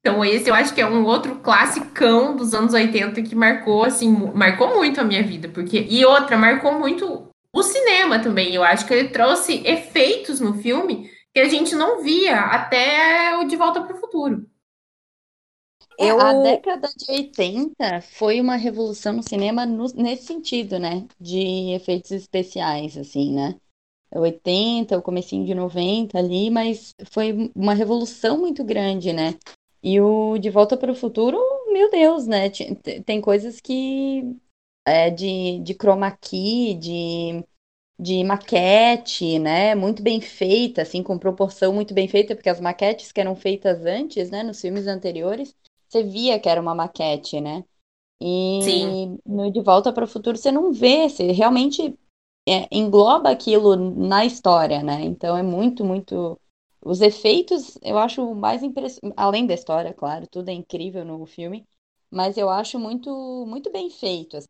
Speaker 2: Então, esse eu acho que é um outro classicão dos anos 80 que marcou, assim, marcou muito a minha vida, porque e outra, marcou muito o cinema também. Eu acho que ele trouxe efeitos no filme que a gente não via até o De Volta para o Futuro.
Speaker 3: É, eu... A década de 80 foi uma revolução no cinema no, nesse sentido, né? De efeitos especiais, assim, né? 80, o comecinho de 90 ali, mas foi uma revolução muito grande, né? E o De Volta para o Futuro, meu Deus, né? Tem coisas que é de, de chroma key, de, de maquete, né? Muito bem feita, assim, com proporção muito bem feita, porque as maquetes que eram feitas antes, né, nos filmes anteriores, você via que era uma maquete, né? E Sim. no De Volta para o Futuro você não vê, você realmente é, engloba aquilo na história, né? Então é muito, muito os efeitos, eu acho mais impressionante, além da história, claro, tudo é incrível no filme, mas eu acho muito, muito bem feito. Assim.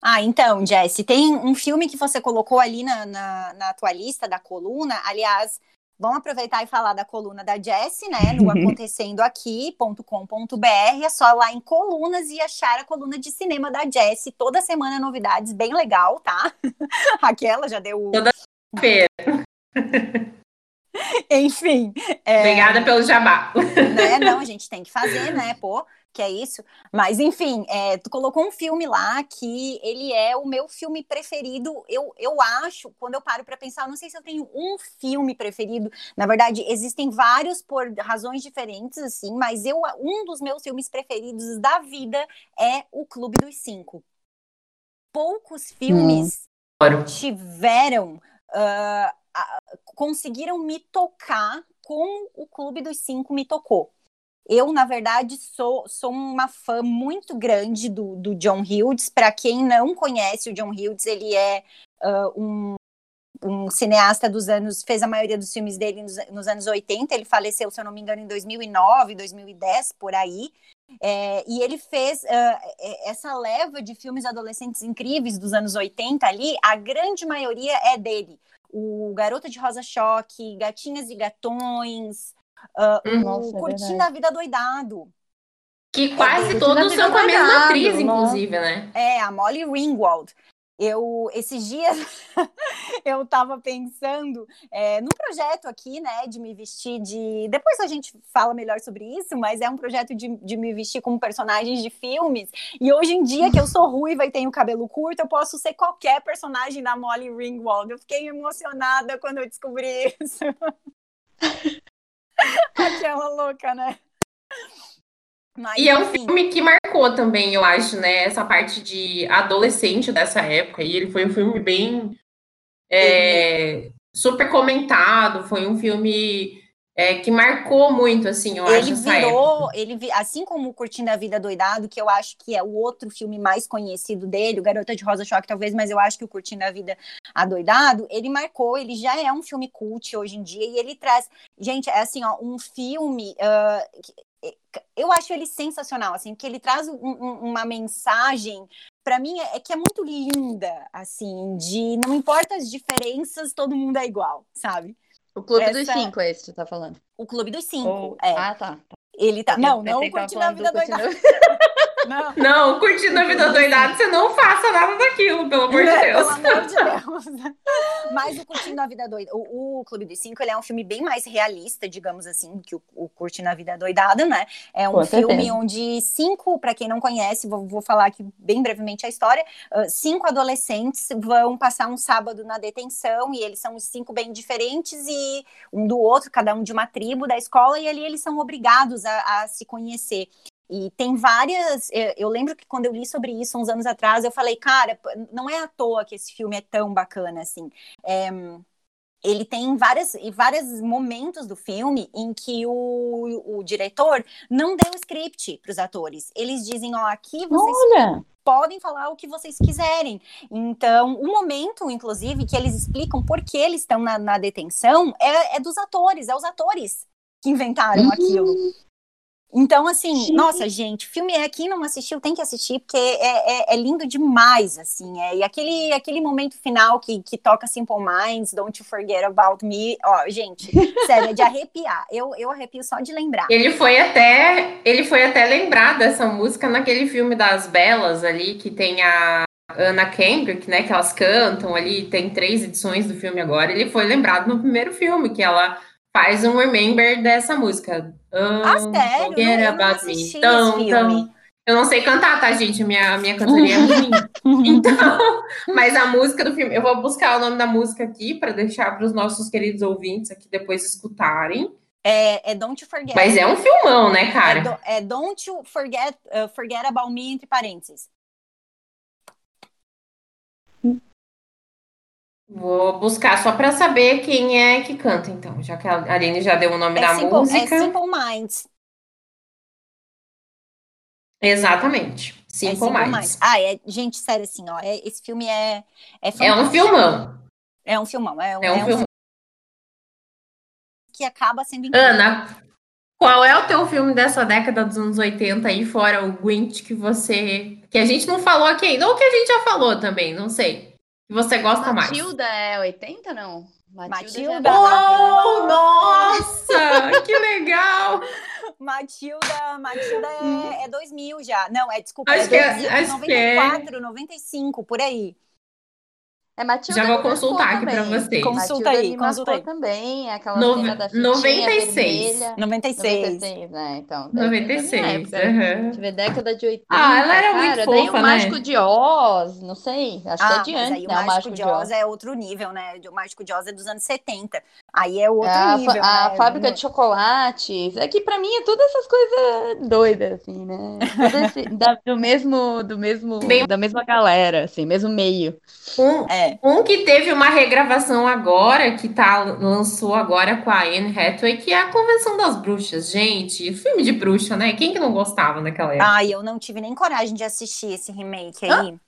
Speaker 1: Ah, então, Jesse, tem um filme que você colocou ali na, na, na tua lista da coluna, aliás, vamos aproveitar e falar da coluna da Jessie, né, no acontecendo.aqui.com.br, é só lá em colunas e achar a coluna de cinema da Jessie, toda semana novidades, bem legal, tá? <laughs> Aquela já deu...
Speaker 2: Toda feira. <laughs>
Speaker 1: Enfim.
Speaker 2: É... Obrigada pelo jabá.
Speaker 1: Né? Não, a gente tem que fazer, né? Pô, que é isso. Mas, enfim, é, tu colocou um filme lá que ele é o meu filme preferido. Eu, eu acho, quando eu paro para pensar, eu não sei se eu tenho um filme preferido. Na verdade, existem vários por razões diferentes, assim, mas eu, um dos meus filmes preferidos da vida é O Clube dos Cinco. Poucos filmes hum. tiveram. Uh, conseguiram me tocar como o Clube dos Cinco me tocou. Eu, na verdade, sou, sou uma fã muito grande do, do John Hughes. Para quem não conhece o John Hughes, ele é uh, um, um, cineasta dos anos, fez a maioria dos filmes dele nos, nos, anos 80. Ele faleceu, se eu não me engano, em 2009, 2010, por aí. É, e ele fez uh, essa leva de filmes adolescentes incríveis dos anos 80 ali, a grande maioria é dele o Garota de Rosa Choque, Gatinhas e Gatões, uh, Nossa, é Curtindo a Vida Doidado.
Speaker 2: Que quase é, todos são com a mesma atriz, inclusive, né?
Speaker 1: É, a Molly Ringwald. Eu, esses dias, <laughs> eu estava pensando é, num projeto aqui, né, de me vestir de. Depois a gente fala melhor sobre isso, mas é um projeto de, de me vestir como personagens de filmes. E hoje em dia, que eu sou ruiva e tenho cabelo curto, eu posso ser qualquer personagem da Molly Ringwald. Eu fiquei emocionada quando eu descobri <laughs> isso. <laughs> Aquela louca, né?
Speaker 2: Mas, e é um filme que marcou também, eu acho, né? Essa parte de adolescente dessa época. E ele foi um filme bem. É, super comentado. Foi um filme é, que marcou muito, assim, eu
Speaker 1: ele
Speaker 2: acho.
Speaker 1: Virou, ele assim como Curtindo a Vida Doidado, que eu acho que é o outro filme mais conhecido dele, o Garota de Rosa Choque, talvez, mas eu acho que o Curtindo a Vida Adoidado, ele marcou, ele já é um filme cult hoje em dia, e ele traz. Gente, é assim, ó, um filme. Uh, eu acho ele sensacional, assim, porque ele traz um, um, uma mensagem para mim é, é, que é muito linda, assim, de não importa as diferenças, todo mundo é igual, sabe?
Speaker 3: O Clube Essa... dos Cinco é esse que tu tá falando?
Speaker 1: O Clube dos Cinco, Ou... é.
Speaker 3: Ah, tá.
Speaker 1: Ele tá. Não, não curtindo a vida doidada.
Speaker 2: Não. não, curtindo a vida doidada, você não faça nada daquilo, pelo amor de Deus.
Speaker 1: Pelo amor de Deus. <laughs> Mas o Curtindo a Vida Doidada, o, o, Clube dos Cinco, ele é um filme bem mais realista, digamos assim, que o, o Curtindo a Vida Doidada, né? É um Com filme certeza. onde cinco, para quem não conhece, vou, vou, falar aqui bem brevemente a história, uh, cinco adolescentes vão passar um sábado na detenção e eles são os cinco bem diferentes e um do outro, cada um de uma tribo da escola, e ali eles são obrigados a, a se conhecer. E tem várias. Eu lembro que quando eu li sobre isso uns anos atrás, eu falei, cara, não é à toa que esse filme é tão bacana assim. É, ele tem várias, vários momentos do filme em que o, o diretor não deu script para os atores. Eles dizem, ó, aqui vocês Olha. podem falar o que vocês quiserem. Então, o momento, inclusive, que eles explicam por que eles estão na, na detenção é, é, dos atores, é os atores que inventaram uhum. aquilo. Então, assim,
Speaker 3: Gente.
Speaker 1: nossa, gente, filme é quem não assistiu tem que assistir, porque é, é, é lindo demais, assim. É, e aquele, aquele momento final que, que toca Simple Minds, Don't You Forget About Me, ó, gente, <laughs> sério, é de arrepiar. Eu, eu arrepio só de lembrar.
Speaker 2: Ele foi até ele foi até lembrado dessa música naquele filme das Belas ali que tem a Anna Kendrick, né, que elas cantam ali, tem três edições do filme agora. Ele foi lembrado no primeiro filme que ela faz um remember dessa música.
Speaker 1: Ah,
Speaker 2: Don't
Speaker 1: sério? Eu não
Speaker 2: about
Speaker 1: assisti
Speaker 2: me.
Speaker 1: esse
Speaker 2: Tão,
Speaker 1: filme.
Speaker 2: tão. Eu não sei cantar, tá, gente? Minha, minha cantoria é <laughs> ruim. Então, <laughs> mas a música do filme, eu vou buscar o nome da música aqui para deixar para os nossos queridos ouvintes aqui depois escutarem.
Speaker 1: É, é Don't You Forget.
Speaker 2: Mas é um filmão, né,
Speaker 1: É,
Speaker 2: cara?
Speaker 1: do- é Don't You Forget, uh, Forget About Me, entre parênteses.
Speaker 2: Vou buscar só para saber quem é que canta, então, já que a Aline já deu o nome
Speaker 1: É
Speaker 2: da
Speaker 1: Simple,
Speaker 2: música.
Speaker 1: é Simple Minds.
Speaker 2: Exatamente.
Speaker 1: É
Speaker 2: Simple Minds.
Speaker 1: Ah, é, gente, sério, assim, ó, é- esse filme é, é
Speaker 2: É um
Speaker 1: fantástico.
Speaker 2: filmão.
Speaker 1: É um filmão. É, um-
Speaker 2: É um
Speaker 1: é um
Speaker 2: filmão.
Speaker 1: que acaba sendo incrível.
Speaker 2: Ana, qual é o teu filme dessa década dos anos 80 aí, fora o Grinch, que você. que a gente não falou aqui ainda, ou que a gente já falou também, não sei. Que você gosta mais.
Speaker 3: Matilda é 80, não?
Speaker 1: Matilda.
Speaker 3: já é
Speaker 2: Oh, nossa! que legal! <laughs>
Speaker 1: Matilda, Matilda é, é 2000 já. Não, é, desculpa,
Speaker 2: Acho
Speaker 1: é
Speaker 2: que é-
Speaker 1: 2000,
Speaker 2: acho que é.
Speaker 1: 94, 95, por aí.
Speaker 3: É Matilda
Speaker 2: Já vou consultar aqui pra
Speaker 3: também.
Speaker 2: vocês.
Speaker 1: Consulta
Speaker 3: Matilda
Speaker 1: aí,
Speaker 3: me
Speaker 1: consulta aí.
Speaker 3: também, aquela
Speaker 2: Nove-
Speaker 3: cena da fitinha
Speaker 2: 96.
Speaker 3: vermelha.
Speaker 1: 96.
Speaker 3: 96, né? Então, deve ser da minha
Speaker 2: 96.
Speaker 3: época.
Speaker 2: aham.
Speaker 3: Deixa eu ver, década de 80.
Speaker 2: Ah, ela era muito
Speaker 3: cara. Daí
Speaker 2: fofa,
Speaker 3: o
Speaker 2: né?
Speaker 3: Mágico de Oz, não sei, acho que é
Speaker 1: Ah,
Speaker 3: de antes,
Speaker 1: aí o
Speaker 3: né?
Speaker 1: Mágico de Oz é outro nível, né? O Mágico de Oz é dos anos 70. Aí é outro
Speaker 3: É a, fa-
Speaker 1: nível,
Speaker 3: a
Speaker 1: né?
Speaker 3: fábrica de chocolates. É que pra mim é todas essas coisas doidas, assim, né? Esse- <laughs> da- do mesmo, do mesmo,
Speaker 2: Bem-
Speaker 3: da mesma galera, assim, mesmo meio.
Speaker 2: Um,
Speaker 1: É.
Speaker 2: um que teve uma regravação agora, que tá, lançou agora com a Anne Hathaway, que é a Convenção das Bruxas. Gente, filme de bruxa, né? Quem que não gostava naquela época?
Speaker 1: Ai, eu não tive nem coragem de assistir esse remake aí.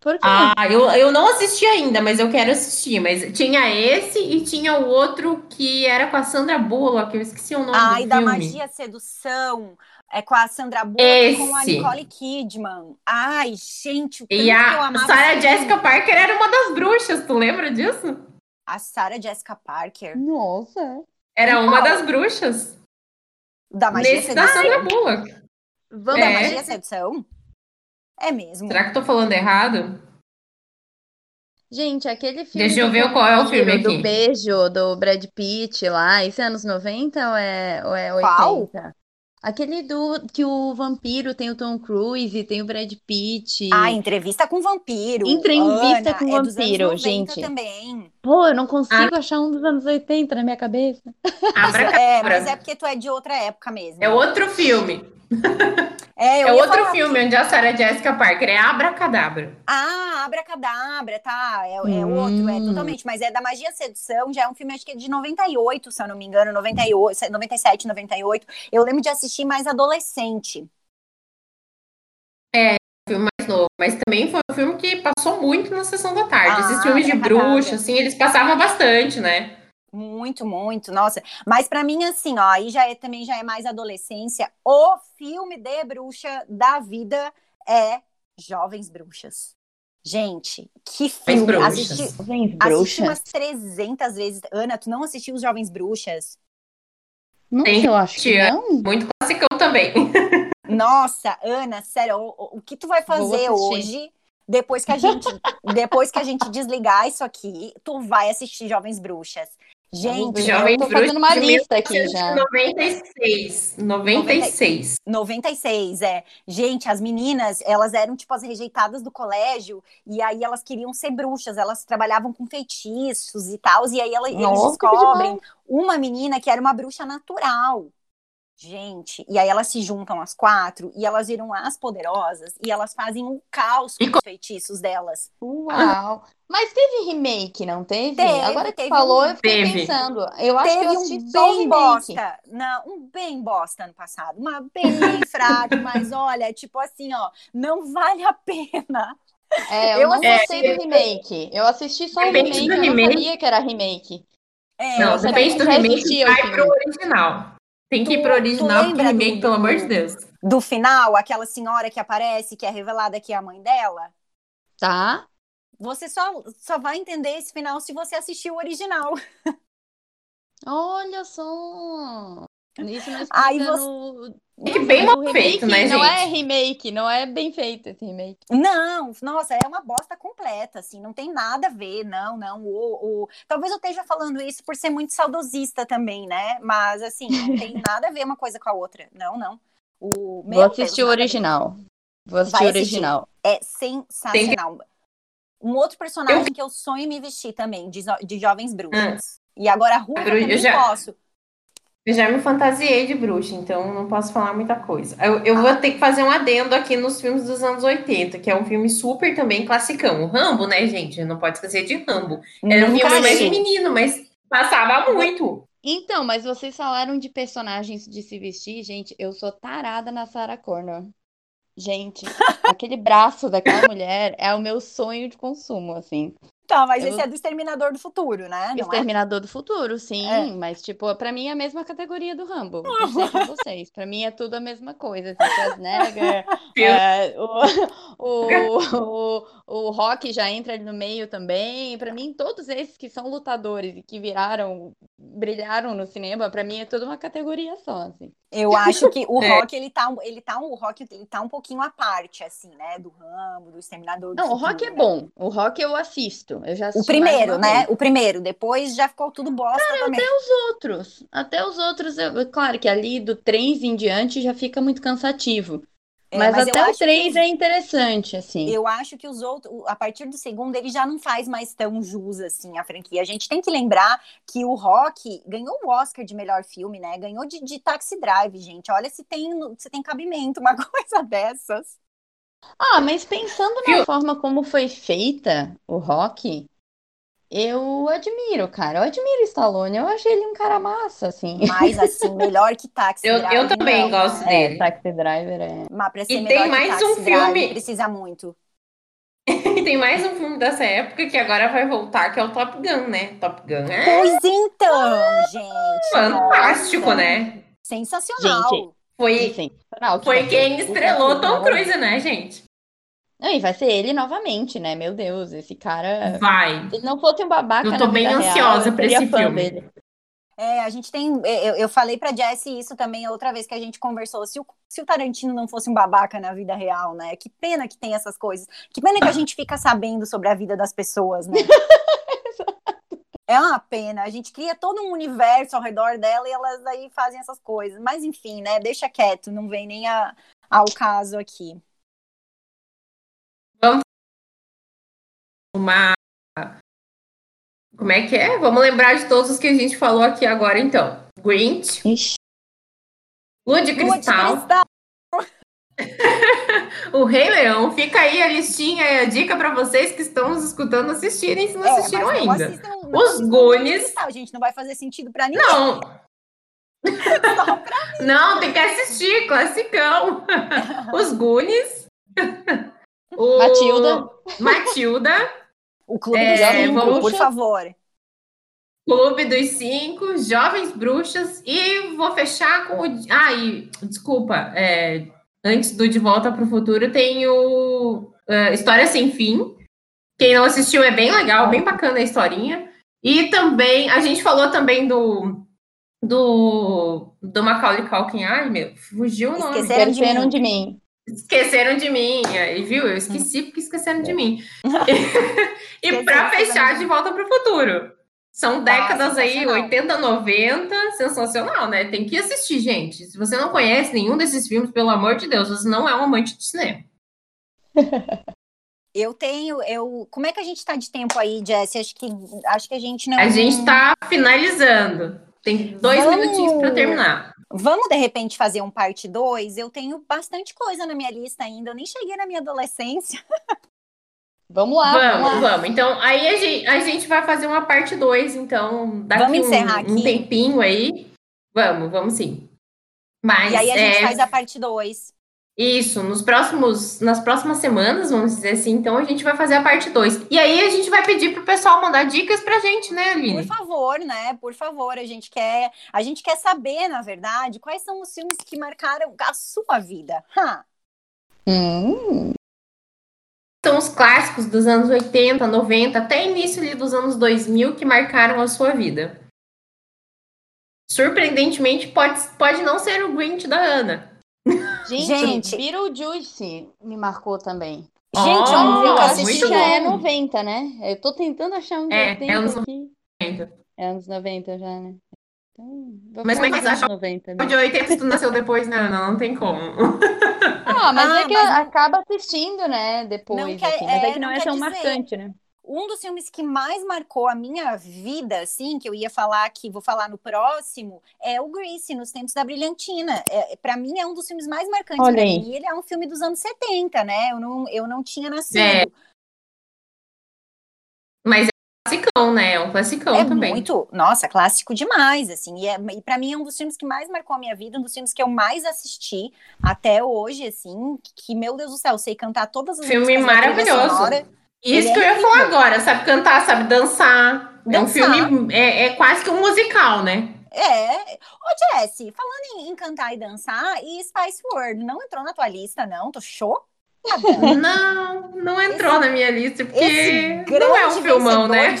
Speaker 3: Por quê?
Speaker 2: Ah, eu, eu não assisti ainda, mas eu quero assistir. Mas tinha esse e tinha o outro que era com a Sandra Bullock, eu esqueci o nome
Speaker 1: Ai,
Speaker 2: do
Speaker 1: da
Speaker 2: filme.
Speaker 1: Magia Sedução. É com a Sandra Bullock e com a. Nicole Kidman. Ai, gente, o
Speaker 2: E
Speaker 1: que eu
Speaker 2: a
Speaker 1: amava
Speaker 2: Sarah Jessica. Parker era uma das bruxas, tu lembra disso?
Speaker 1: A Sarah Jessica Parker.
Speaker 3: Nossa.
Speaker 2: Era uma
Speaker 1: Qual?
Speaker 2: das bruxas.
Speaker 1: Da Magia
Speaker 2: Nesse da
Speaker 1: Sedução.
Speaker 2: Sandra Bullock.
Speaker 3: Vamos
Speaker 1: Da
Speaker 2: É.
Speaker 1: Magia Sedução? É mesmo.
Speaker 2: Será que eu tô falando errado?
Speaker 3: Gente, aquele filme
Speaker 2: Deixa eu
Speaker 3: do
Speaker 2: ver qual é o filme
Speaker 3: do
Speaker 2: aqui.
Speaker 3: beijo do Brad Pitt lá, isso é anos 90 ou é, ou é
Speaker 1: Qual?
Speaker 3: 80? Aquele do que o vampiro tem o Tom Cruise e tem o Brad Pitt.
Speaker 1: Ah, entrevista com vampiro.
Speaker 3: Entrevista
Speaker 1: Ana,
Speaker 3: com
Speaker 1: é dos anos
Speaker 3: vampiro,
Speaker 1: 90
Speaker 3: gente.
Speaker 1: também.
Speaker 3: Pô, eu não consigo achar um dos anos 80 na minha cabeça.
Speaker 2: Abracadabra.
Speaker 1: É, mas é porque tu é de outra época mesmo.
Speaker 2: É outro filme.
Speaker 1: É, eu
Speaker 2: É outro filme onde a Sarah Jessica Parker é Abracadabra.
Speaker 1: Ah, Abracadabra, tá. É, é
Speaker 3: Hum.
Speaker 1: outro, é totalmente. Mas é da Magia Sedução, já é um filme, acho que é de 98, se eu não me engano, 98, 97, 98. Eu lembro de assistir mais adolescente.
Speaker 2: Filme mais novo. Mas também foi um filme que passou muito na sessão da tarde.
Speaker 1: Ah,
Speaker 2: Esses filmes de bruxa, assim, eles passavam bastante, né?
Speaker 1: Muito, muito, nossa. Mas pra mim, assim, ó, aí já é, também já é mais adolescência. O filme de bruxa da vida é Jovens Bruxas. Gente, que filme.
Speaker 2: Bruxas.
Speaker 1: Assisti,
Speaker 3: Jovens
Speaker 1: assisti
Speaker 3: Bruxas.
Speaker 1: umas 300 vezes. Ana, tu não assistiu os Jovens Bruxas?
Speaker 3: Nossa,
Speaker 2: Tem
Speaker 3: eu acho que não.
Speaker 2: Muito classicão também. <laughs>
Speaker 1: Nossa, Ana, sério, o, o- o que tu vai fazer hoje, depois que a gente, depois que a gente desligar isso aqui, tu vai assistir Jovens Bruxas. Gente,
Speaker 2: Jovem
Speaker 3: eu tô fazendo uma lista aqui já.
Speaker 2: 96. 96.
Speaker 1: 96, é. Gente, as meninas, elas eram tipo as rejeitadas do colégio, e aí elas queriam ser bruxas, elas trabalhavam com feitiços e tal, e aí ela- eles
Speaker 3: Nossa,
Speaker 1: descobrem uma menina que era uma bruxa natural. Gente, e aí elas se juntam as quatro e elas viram as poderosas e elas fazem um caos com
Speaker 2: E
Speaker 1: os feitiços delas.
Speaker 3: Uau! Mas teve remake, não teve?
Speaker 1: Teve,
Speaker 3: Agora que
Speaker 1: teve
Speaker 3: falou,
Speaker 1: um-
Speaker 3: eu fiquei
Speaker 2: Teve.
Speaker 3: pensando. Eu acho que eu
Speaker 1: Teve
Speaker 3: assisti
Speaker 1: um bem
Speaker 3: remake.
Speaker 1: bosta. Não, um bem bosta ano passado. Uma bem fraco, <laughs> mas olha, tipo assim, ó, não vale a pena.
Speaker 3: É, eu
Speaker 1: Eu
Speaker 3: não
Speaker 1: assisti-
Speaker 3: gostei do remake. Eu assisti só o remake, eu não
Speaker 2: remake.
Speaker 3: sabia que era remake.
Speaker 1: É,
Speaker 2: Não, depende do remake, vai pro original. Tem que ir
Speaker 1: Tu-
Speaker 2: pro
Speaker 1: tu
Speaker 2: original, porque
Speaker 1: lembra do-
Speaker 2: remake, pelo amor de Deus.
Speaker 1: Do final, aquela senhora que aparece, que é revelada que é a mãe dela.
Speaker 3: Tá?
Speaker 1: Você só, só vai entender esse final se você assistir o original. <laughs>
Speaker 3: Olha só. Isso não explica
Speaker 1: Aí você-
Speaker 3: no...
Speaker 2: É que bem
Speaker 3: no
Speaker 2: mal feito, né,
Speaker 3: Não é
Speaker 2: gente?
Speaker 3: remake, não é bem feito esse remake.
Speaker 1: Não, nossa, é uma bosta completa, assim, não tem nada a ver, não, não. O, o- Talvez eu esteja falando isso por ser muito saudosista também, né? Mas, assim, não tem <laughs> nada a ver uma coisa com a outra. Não, não. O,
Speaker 3: Vou
Speaker 1: meu
Speaker 3: assistir
Speaker 1: Deus,
Speaker 3: o original. Vou assistir
Speaker 1: Vai
Speaker 3: o
Speaker 1: assistir.
Speaker 3: original.
Speaker 1: É sensacional. Um outro personagem que eu sonho em me vestir também, de, zo- de Jovens Bruxas. E agora a
Speaker 2: eu
Speaker 1: também
Speaker 2: já-
Speaker 1: posso.
Speaker 2: Eu já me fantasiei de bruxa, então não posso falar muita coisa. Eu, eu vou ter que fazer um adendo aqui nos filmes dos anos 80, que é um filme super também classicão. O Rambo, né, gente? Não pode esquecer de Rambo. Era um filme mais
Speaker 1: vi.
Speaker 2: menino, mas passava muito.
Speaker 3: Então, mas vocês falaram de personagens de se vestir, gente. Eu sou tarada na Sarah Connor. Gente, <laughs> aquele braço daquela mulher é o meu sonho de consumo, assim.
Speaker 1: Tá, mas
Speaker 3: Eu-
Speaker 1: esse é do Exterminador do Futuro, né? Não é?
Speaker 3: Exterminador do Futuro, sim,
Speaker 1: É.
Speaker 3: mas, tipo, pra mim é a mesma categoria do Rambo. Não sei com vocês. Pra mim é tudo a mesma coisa. Assim, Schwarzenegger, <laughs> é, o, o, o, o Rock já entra ali no meio também. Pra mim, todos esses que são lutadores e que viraram, brilharam no cinema, pra mim é tudo uma categoria só, assim.
Speaker 1: Eu acho que o <laughs>
Speaker 2: É.
Speaker 1: Rock, ele tá, um- ele tá, um- o Rock, ele tá um pouquinho à parte, assim, né? Do Rambo, do Exterminador do
Speaker 3: Não, o
Speaker 1: Futuro,
Speaker 3: Rock é
Speaker 1: né?
Speaker 3: bom. O Rock eu assisto. Eu já
Speaker 1: O
Speaker 3: assisti
Speaker 1: primeiro, né?
Speaker 3: vez.
Speaker 1: O primeiro. Depois já ficou tudo bosta também.
Speaker 3: outros. Até os outros, eu- claro que ali do 3 em diante já fica muito cansativo.
Speaker 1: É,
Speaker 3: Mas,
Speaker 1: mas
Speaker 3: até o
Speaker 1: acho que
Speaker 3: 3
Speaker 1: os-
Speaker 3: é interessante, assim.
Speaker 1: Eu acho que os outros, a partir do segundo, ele já não faz mais tão jus assim a franquia. A gente tem que lembrar que o Rock ganhou o Oscar de melhor filme, né? Ganhou de, de Taxi Drive, gente. Olha se tem, se tem cabimento uma <laughs> coisa dessas.
Speaker 3: Ah, mas pensando na forma como foi feita o Rock, eu admiro, cara. Eu admiro o Stallone. Eu achei ele um cara massa, assim.
Speaker 1: Mas <laughs> assim, melhor que Taxi
Speaker 2: Eu-
Speaker 1: Drive.
Speaker 2: eu também
Speaker 1: não,
Speaker 2: gosto
Speaker 1: né?
Speaker 2: dele.
Speaker 3: É, Taxi Driver é.
Speaker 1: Mas pra ser
Speaker 2: E
Speaker 1: melhor
Speaker 2: tem
Speaker 1: que
Speaker 2: mais
Speaker 1: Taxi
Speaker 2: um filme-
Speaker 1: precisa muito.
Speaker 2: E <laughs> tem mais um filme dessa época que agora vai voltar, que é o Top Gun, né? Top Gun é
Speaker 1: Pois então, gente.
Speaker 2: fantástico,
Speaker 1: nossa,
Speaker 2: né?
Speaker 1: Sensacional.
Speaker 3: Gente,
Speaker 2: Foi,
Speaker 3: sensacional. que
Speaker 2: foi quem
Speaker 3: ser.
Speaker 2: estrelou Tom Cruise, né, gente?
Speaker 3: Não, e vai ser ele novamente, né? Meu Deus, esse cara.
Speaker 2: Vai.
Speaker 3: Se não fosse um babaca
Speaker 2: Eu tô
Speaker 3: na
Speaker 2: bem
Speaker 3: vida real,
Speaker 2: ansiosa
Speaker 3: eu
Speaker 2: pra esse filme.
Speaker 3: dele.
Speaker 1: É, a gente tem. Eu, eu falei pra Jessie isso também outra vez que a gente conversou. Se o, se o Tarantino não fosse um babaca na vida real, né? Que pena que tem essas coisas. Que pena que a gente fica sabendo sobre a vida das pessoas, né? <laughs> É uma pena. A gente cria todo um universo ao redor dela e elas aí fazem essas coisas. Mas enfim, né? Deixa quieto, não vem nem a- ao caso aqui.
Speaker 2: Uma. Como é que é? Vamos lembrar de todos os que a gente falou aqui agora, então. Grinch,
Speaker 3: Ixi.
Speaker 2: Lua de
Speaker 1: Lua de
Speaker 2: Cristal,
Speaker 1: cristal. <laughs>
Speaker 2: o Rei Leão. Fica aí a listinha e a dica pra vocês que estão nos escutando assistirem, se não
Speaker 1: É,
Speaker 2: assistiram
Speaker 1: não
Speaker 2: ainda.
Speaker 1: assistam- não
Speaker 2: Os Goonies.
Speaker 1: Gente, não vai fazer sentido pra ninguém.
Speaker 2: Não, <laughs> <laughs> não, tem que assistir, classicão. Os Goonies. O...
Speaker 3: Matilda.
Speaker 2: Matilda.
Speaker 1: O Clube
Speaker 2: É,
Speaker 1: dos Cinco,
Speaker 2: vamos-
Speaker 1: por favor.
Speaker 2: Clube dos Cinco, Jovens Bruxas e vou fechar com o. Ah, e desculpa, é, antes do De Volta para o Futuro tem o é, História Sem Fim. Quem não assistiu é bem legal, bem bacana a historinha. E também, a gente falou também do do, do Macaulay Culkin. Ai, meu, fugiu o nome.
Speaker 1: Esqueceram de
Speaker 3: Esqueceram
Speaker 1: mim.
Speaker 3: de mim.
Speaker 2: Esqueceram de mim, aí, viu? Eu esqueci porque esqueceram de mim. <laughs> e para
Speaker 1: de
Speaker 2: fechar, de volta para o futuro. São décadas aí,
Speaker 1: sensacional.
Speaker 2: 80, 90, sensacional, né? Tem que assistir, gente. Se você não conhece nenhum desses filmes, pelo amor de Deus, você não é um amante de cinema. <laughs>
Speaker 1: Eu tenho, eu. Como é que a gente tá de tempo aí, Jess? Acho que, acho que a gente não.
Speaker 2: A gente tá finalizando. Tem dois
Speaker 1: Vamos-
Speaker 2: minutinhos para terminar.
Speaker 1: Vamos de repente fazer um parte 2? Eu tenho bastante coisa na minha lista ainda. Eu nem cheguei na minha adolescência. <laughs>
Speaker 3: Vamos lá, vamos
Speaker 2: Vamos,
Speaker 3: lá.
Speaker 2: vamos. Então, aí a gente, a gente vai fazer uma parte 2, então, daqui
Speaker 1: Vamos
Speaker 2: um,
Speaker 1: encerrar
Speaker 2: um
Speaker 1: aqui?
Speaker 2: tempinho aí. Vamos, vamos sim. Mas
Speaker 1: E aí a gente
Speaker 2: é,
Speaker 1: faz a parte 2.
Speaker 2: Isso, nos próximos, nas próximas semanas, vamos dizer assim, então a gente vai fazer a parte 2. E aí a gente vai pedir pro pessoal mandar dicas pra gente, né, Aline?
Speaker 1: Por favor, né? Por favor, a gente quer, a gente quer saber, na verdade, quais são os filmes que marcaram a sua vida.
Speaker 3: Hum,
Speaker 2: São os clássicos dos anos 80, 90, até início ali dos anos 2000 que marcaram a sua vida. Surpreendentemente, pode, pode não ser o Grinch da Ana.
Speaker 3: gente. Beetlejuice me marcou também.
Speaker 1: Gente,
Speaker 2: Oh,
Speaker 1: eu assisti.
Speaker 3: já é
Speaker 2: bom.
Speaker 3: 90, né? Eu tô tentando achar uns
Speaker 2: É,
Speaker 3: 80
Speaker 2: é anos
Speaker 3: aqui.
Speaker 2: 90.
Speaker 3: É anos 90 já, né? Vou
Speaker 2: Mas como é que
Speaker 3: nos
Speaker 2: você
Speaker 3: anos
Speaker 2: acha
Speaker 3: 90
Speaker 2: O
Speaker 3: mesmo.
Speaker 2: de 80 se tu nasceu depois, né, Ana? Não tem como.
Speaker 3: Ah, mas
Speaker 1: Ah,
Speaker 3: é que
Speaker 1: mas-
Speaker 3: acaba assistindo, né? Depois,
Speaker 1: Não quer-
Speaker 3: assim. Mas é,
Speaker 1: é,
Speaker 3: que não,
Speaker 1: não
Speaker 3: é tão
Speaker 1: dizer.
Speaker 3: marcante, né?
Speaker 1: Um dos filmes que mais marcou a minha vida, assim, que eu ia falar que vou falar no próximo, é o Grease, Nos Tempos da Brilhantina. É, para mim é um dos filmes mais marcantes
Speaker 3: Olha
Speaker 1: pra
Speaker 3: aí.
Speaker 1: mim. Ele é um filme dos anos 70, né? Eu não, eu não tinha nascido.
Speaker 2: É, Mas classicão, né? É um classicão
Speaker 1: É
Speaker 2: também.
Speaker 1: muito, nossa, clássico demais, assim. E, é, e para mim é um dos filmes que mais marcou a minha vida, um dos filmes que eu mais assisti até hoje, assim. Que, meu Deus do céu, eu sei cantar todas as
Speaker 2: Filme maravilhoso. Isso
Speaker 1: Ele
Speaker 2: que eu
Speaker 1: é
Speaker 2: ia falar agora. Sabe cantar, sabe dançar. É um
Speaker 1: Dançar.
Speaker 2: filme, é, é quase que um musical, né?
Speaker 1: É. Ô, Jessie, falando em, em cantar e dançar, e Spice World, não entrou na tua lista, não? Tô chocada.
Speaker 2: Não, não entrou
Speaker 1: Esse-
Speaker 2: na minha lista, porque não é um filmão, né?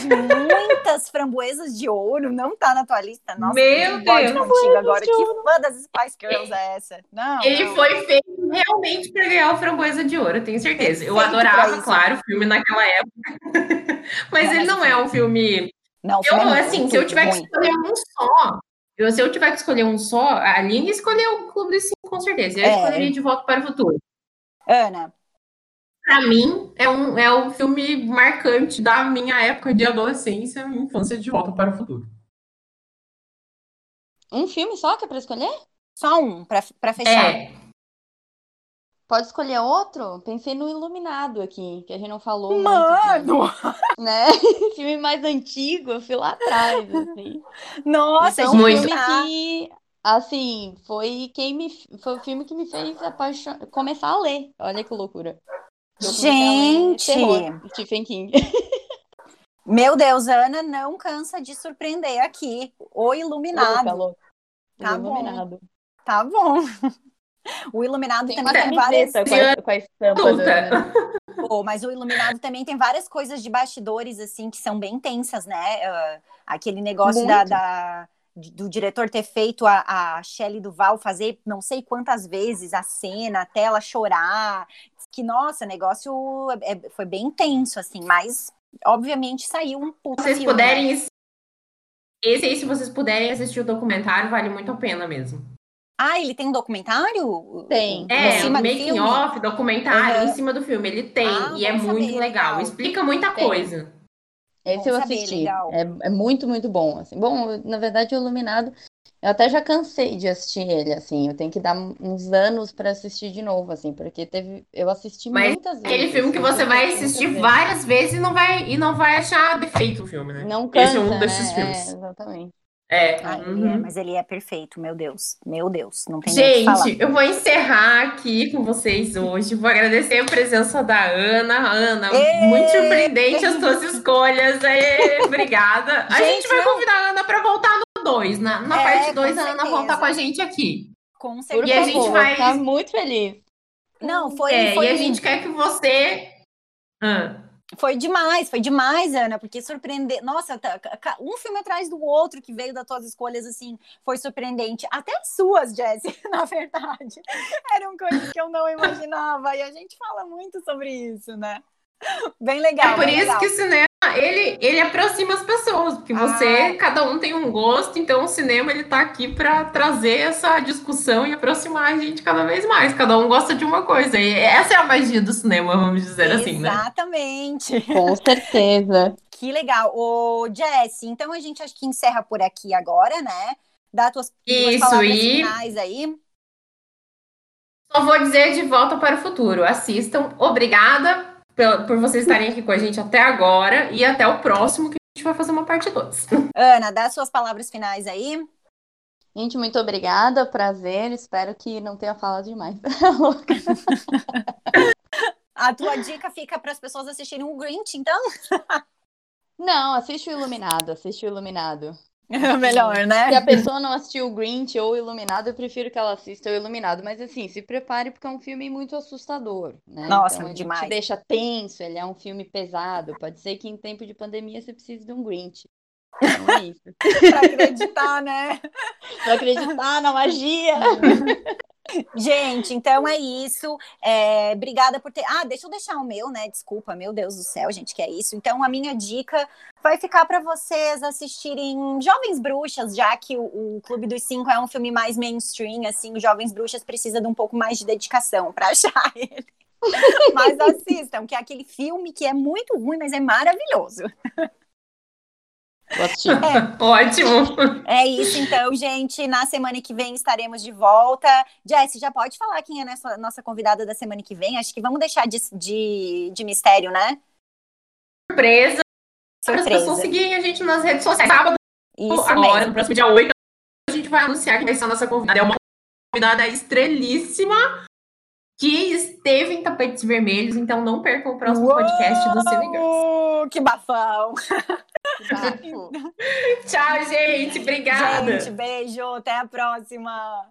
Speaker 1: muitas framboesas de ouro não tá na tua lista. Nossa,
Speaker 2: Meu
Speaker 1: que
Speaker 2: Deus.
Speaker 1: contigo agora. Que fã das Spice Girls é essa? Não,
Speaker 2: Ele
Speaker 1: não.
Speaker 2: foi feito realmente para ganhar o Framboesa de Ouro, eu tenho certeza. Eu adorava, claro, o filme naquela época. <laughs> Mas
Speaker 1: Não,
Speaker 2: ele não é um filme.
Speaker 1: Não,
Speaker 2: Eu,
Speaker 1: filme é
Speaker 2: assim, se eu tiver que
Speaker 1: ruim.
Speaker 2: escolher um só, eu- se eu tiver que escolher um só, a Aline escolheu o Clube dos Cinco, com certeza. Eu
Speaker 1: É.
Speaker 2: escolheria De Volta para o Futuro.
Speaker 1: Ana,
Speaker 2: Pra mim, é um, é um filme marcante da minha época de adolescência e infância de Volta para o Futuro.
Speaker 3: Um filme só que é pra escolher?
Speaker 1: só um pra, pra fechar.
Speaker 2: É,
Speaker 3: Pode escolher outro? Pensei no Iluminado aqui, que a gente não falou muito de-
Speaker 1: Mano!
Speaker 3: né? <laughs> Filme mais antigo, eu fui lá atrás, assim. <laughs>
Speaker 1: Nossa,
Speaker 3: Então, um
Speaker 2: Muito.
Speaker 3: filme que, assim, foi quem me foi o filme que me fez apaixon... começar a ler. Olha que loucura. Eu
Speaker 1: Gente!
Speaker 3: terror, Stephen King. <laughs>
Speaker 1: Meu Deus, Ana não cansa de surpreender aqui. O Iluminado.
Speaker 3: Louca, louca.
Speaker 1: Tá
Speaker 3: O
Speaker 1: bom.
Speaker 3: Iluminado.
Speaker 1: Tá bom. <laughs> O Iluminado
Speaker 3: Tem
Speaker 1: também
Speaker 3: uma
Speaker 1: tem várias.
Speaker 3: camiseta com a, com a estampa da
Speaker 2: Adulta.
Speaker 3: Ana.
Speaker 1: Pô, mas o Iluminado também tem várias coisas de bastidores, assim, que são bem tensas, né? Ah, aquele negócio da,
Speaker 3: Muito.
Speaker 1: da- do diretor ter feito a, a Shelley Duval fazer não sei quantas vezes a cena até ela chorar. Que, nossa, o negócio é- é- foi bem tenso, assim, mas obviamente saiu um puta
Speaker 2: se vocês
Speaker 1: filme, né?
Speaker 2: puderem. Esse aí, se vocês puderem assistir o documentário, vale muito a pena mesmo.
Speaker 1: Ah, ele tem um documentário?
Speaker 3: Tem.
Speaker 1: Em
Speaker 2: É, um
Speaker 1: do
Speaker 2: making off, documentário
Speaker 1: Uhum.
Speaker 2: em cima do filme. Ele tem,
Speaker 1: Ah,
Speaker 2: e é muito
Speaker 1: saber,
Speaker 2: legal. Explica muita
Speaker 3: Tem.
Speaker 2: coisa.
Speaker 3: Esse
Speaker 1: Bom
Speaker 3: eu
Speaker 1: saber,
Speaker 3: assisti. É, é muito, muito bom. Assim. Bom, na verdade, o Iluminado, eu até já cansei de assistir ele, assim. Eu tenho que dar uns anos para assistir de novo, assim, porque teve, eu assisti
Speaker 2: Mas
Speaker 3: muitas vezes.
Speaker 2: Aquele filme que
Speaker 3: assim,
Speaker 2: você vai assistir
Speaker 3: vezes.
Speaker 2: várias vezes e não vai, e não vai achar defeito o filme, né?
Speaker 3: Não cansa,
Speaker 2: Esse é um
Speaker 3: né?
Speaker 2: desses
Speaker 3: É,
Speaker 2: filmes.
Speaker 3: exatamente.
Speaker 2: É.
Speaker 1: Ah, ele é,
Speaker 2: uhum.
Speaker 1: mas ele é perfeito, meu Deus. Meu Deus, não tem.
Speaker 2: Gente, eu vou encerrar aqui com vocês hoje. Vou agradecer a presença da Ana. Ana, muito surpreendente as suas escolhas. Ê, obrigada. A
Speaker 1: Gente,
Speaker 2: gente vai
Speaker 1: não.
Speaker 2: convidar a Ana para voltar no 2. Na, na
Speaker 1: É,
Speaker 2: parte 2,
Speaker 1: com
Speaker 2: a Ana volta com a gente aqui.
Speaker 1: Com certeza.
Speaker 2: E a
Speaker 3: favor,
Speaker 2: gente vai-
Speaker 3: tá muito feliz.
Speaker 1: Não, foi,
Speaker 2: É,
Speaker 1: foi,
Speaker 2: e a gente quer que você. Ah,
Speaker 1: foi demais, foi demais, Ana, porque surpreender. Nossa, tá- um filme atrás do outro que veio das tuas escolhas, assim, foi surpreendente. Até as suas, Jessie, <laughs> na verdade. Eram coisas que eu não imaginava. E a gente fala muito sobre isso, né? Bem legal.
Speaker 2: é por isso
Speaker 1: legal.
Speaker 2: que o cinema ele, ele aproxima as pessoas, porque você,
Speaker 1: Ah.
Speaker 2: cada um tem um gosto, então o cinema ele tá aqui para trazer essa discussão e aproximar a gente cada vez mais. Cada um gosta de uma coisa. E essa é a magia do cinema, vamos dizer assim, né?
Speaker 1: Exatamente.
Speaker 3: Com certeza. <laughs>
Speaker 1: Que legal. Ô, Jessie, então a gente acho que encerra por aqui agora, né? Dá tuas, tuas
Speaker 2: Isso,
Speaker 1: palavras
Speaker 2: e-
Speaker 1: finais aí.
Speaker 2: Só vou dizer de volta para o futuro. Assistam. Obrigada por, por vocês estarem aqui com a gente até agora e até o próximo que a gente vai fazer uma parte 2. <laughs>
Speaker 1: Ana, dá suas palavras finais aí.
Speaker 3: Gente, muito obrigada, prazer. Espero que não tenha falado demais. <laughs>
Speaker 1: A tua dica fica para as pessoas assistirem o Grinch, então?
Speaker 3: Não, assiste o Iluminado, assiste o Iluminado.
Speaker 1: É <laughs> melhor, né?
Speaker 3: Se a pessoa não assistiu o Grinch ou o Iluminado, eu prefiro que ela assista o Iluminado. Mas assim, se prepare porque é um filme muito assustador, né?
Speaker 1: Nossa,
Speaker 3: então, ele
Speaker 1: demais.
Speaker 3: te deixa tenso, ele é um filme pesado. Pode ser que em tempo de pandemia você precise de um Grinch. Então é isso. <laughs>
Speaker 1: pra acreditar, né?
Speaker 3: pra acreditar na magia. <laughs>
Speaker 1: Gente, então é isso. É, obrigada por ter. Ah, deixa eu deixar o meu, né? Desculpa, meu Deus do céu, gente, que é isso. Então, a minha dica vai ficar para vocês assistirem Jovens Bruxas, já que o, o, Clube dos Cinco é um filme mais mainstream, assim, o Jovens Bruxas precisa de um pouco mais de dedicação para achar <laughs> ele. mas assistam, que é aquele filme que é muito ruim, mas é maravilhoso.
Speaker 2: É. <laughs> Ótimo.
Speaker 1: É isso, então, gente. Na semana que vem estaremos de volta. Jess, já pode falar quem é a nossa convidada da semana que vem? Acho que vamos deixar de, de, de mistério, né?
Speaker 2: Surpresa.
Speaker 1: Surpresa.
Speaker 2: As pessoas seguirem a gente nas redes sociais. Sábado,
Speaker 1: isso
Speaker 2: agora,
Speaker 1: mesmo.
Speaker 2: no próximo dia 8, a gente vai anunciar que vai ser a nossa convidada. É uma convidada estrelíssima que esteve em tapetes vermelhos, então não percam o próximo
Speaker 1: Uou!
Speaker 2: podcast do Cine Girls.
Speaker 1: Que bafão! <laughs>
Speaker 2: Tchau, gente. Obrigada.
Speaker 1: Gente, beijo. Até a próxima.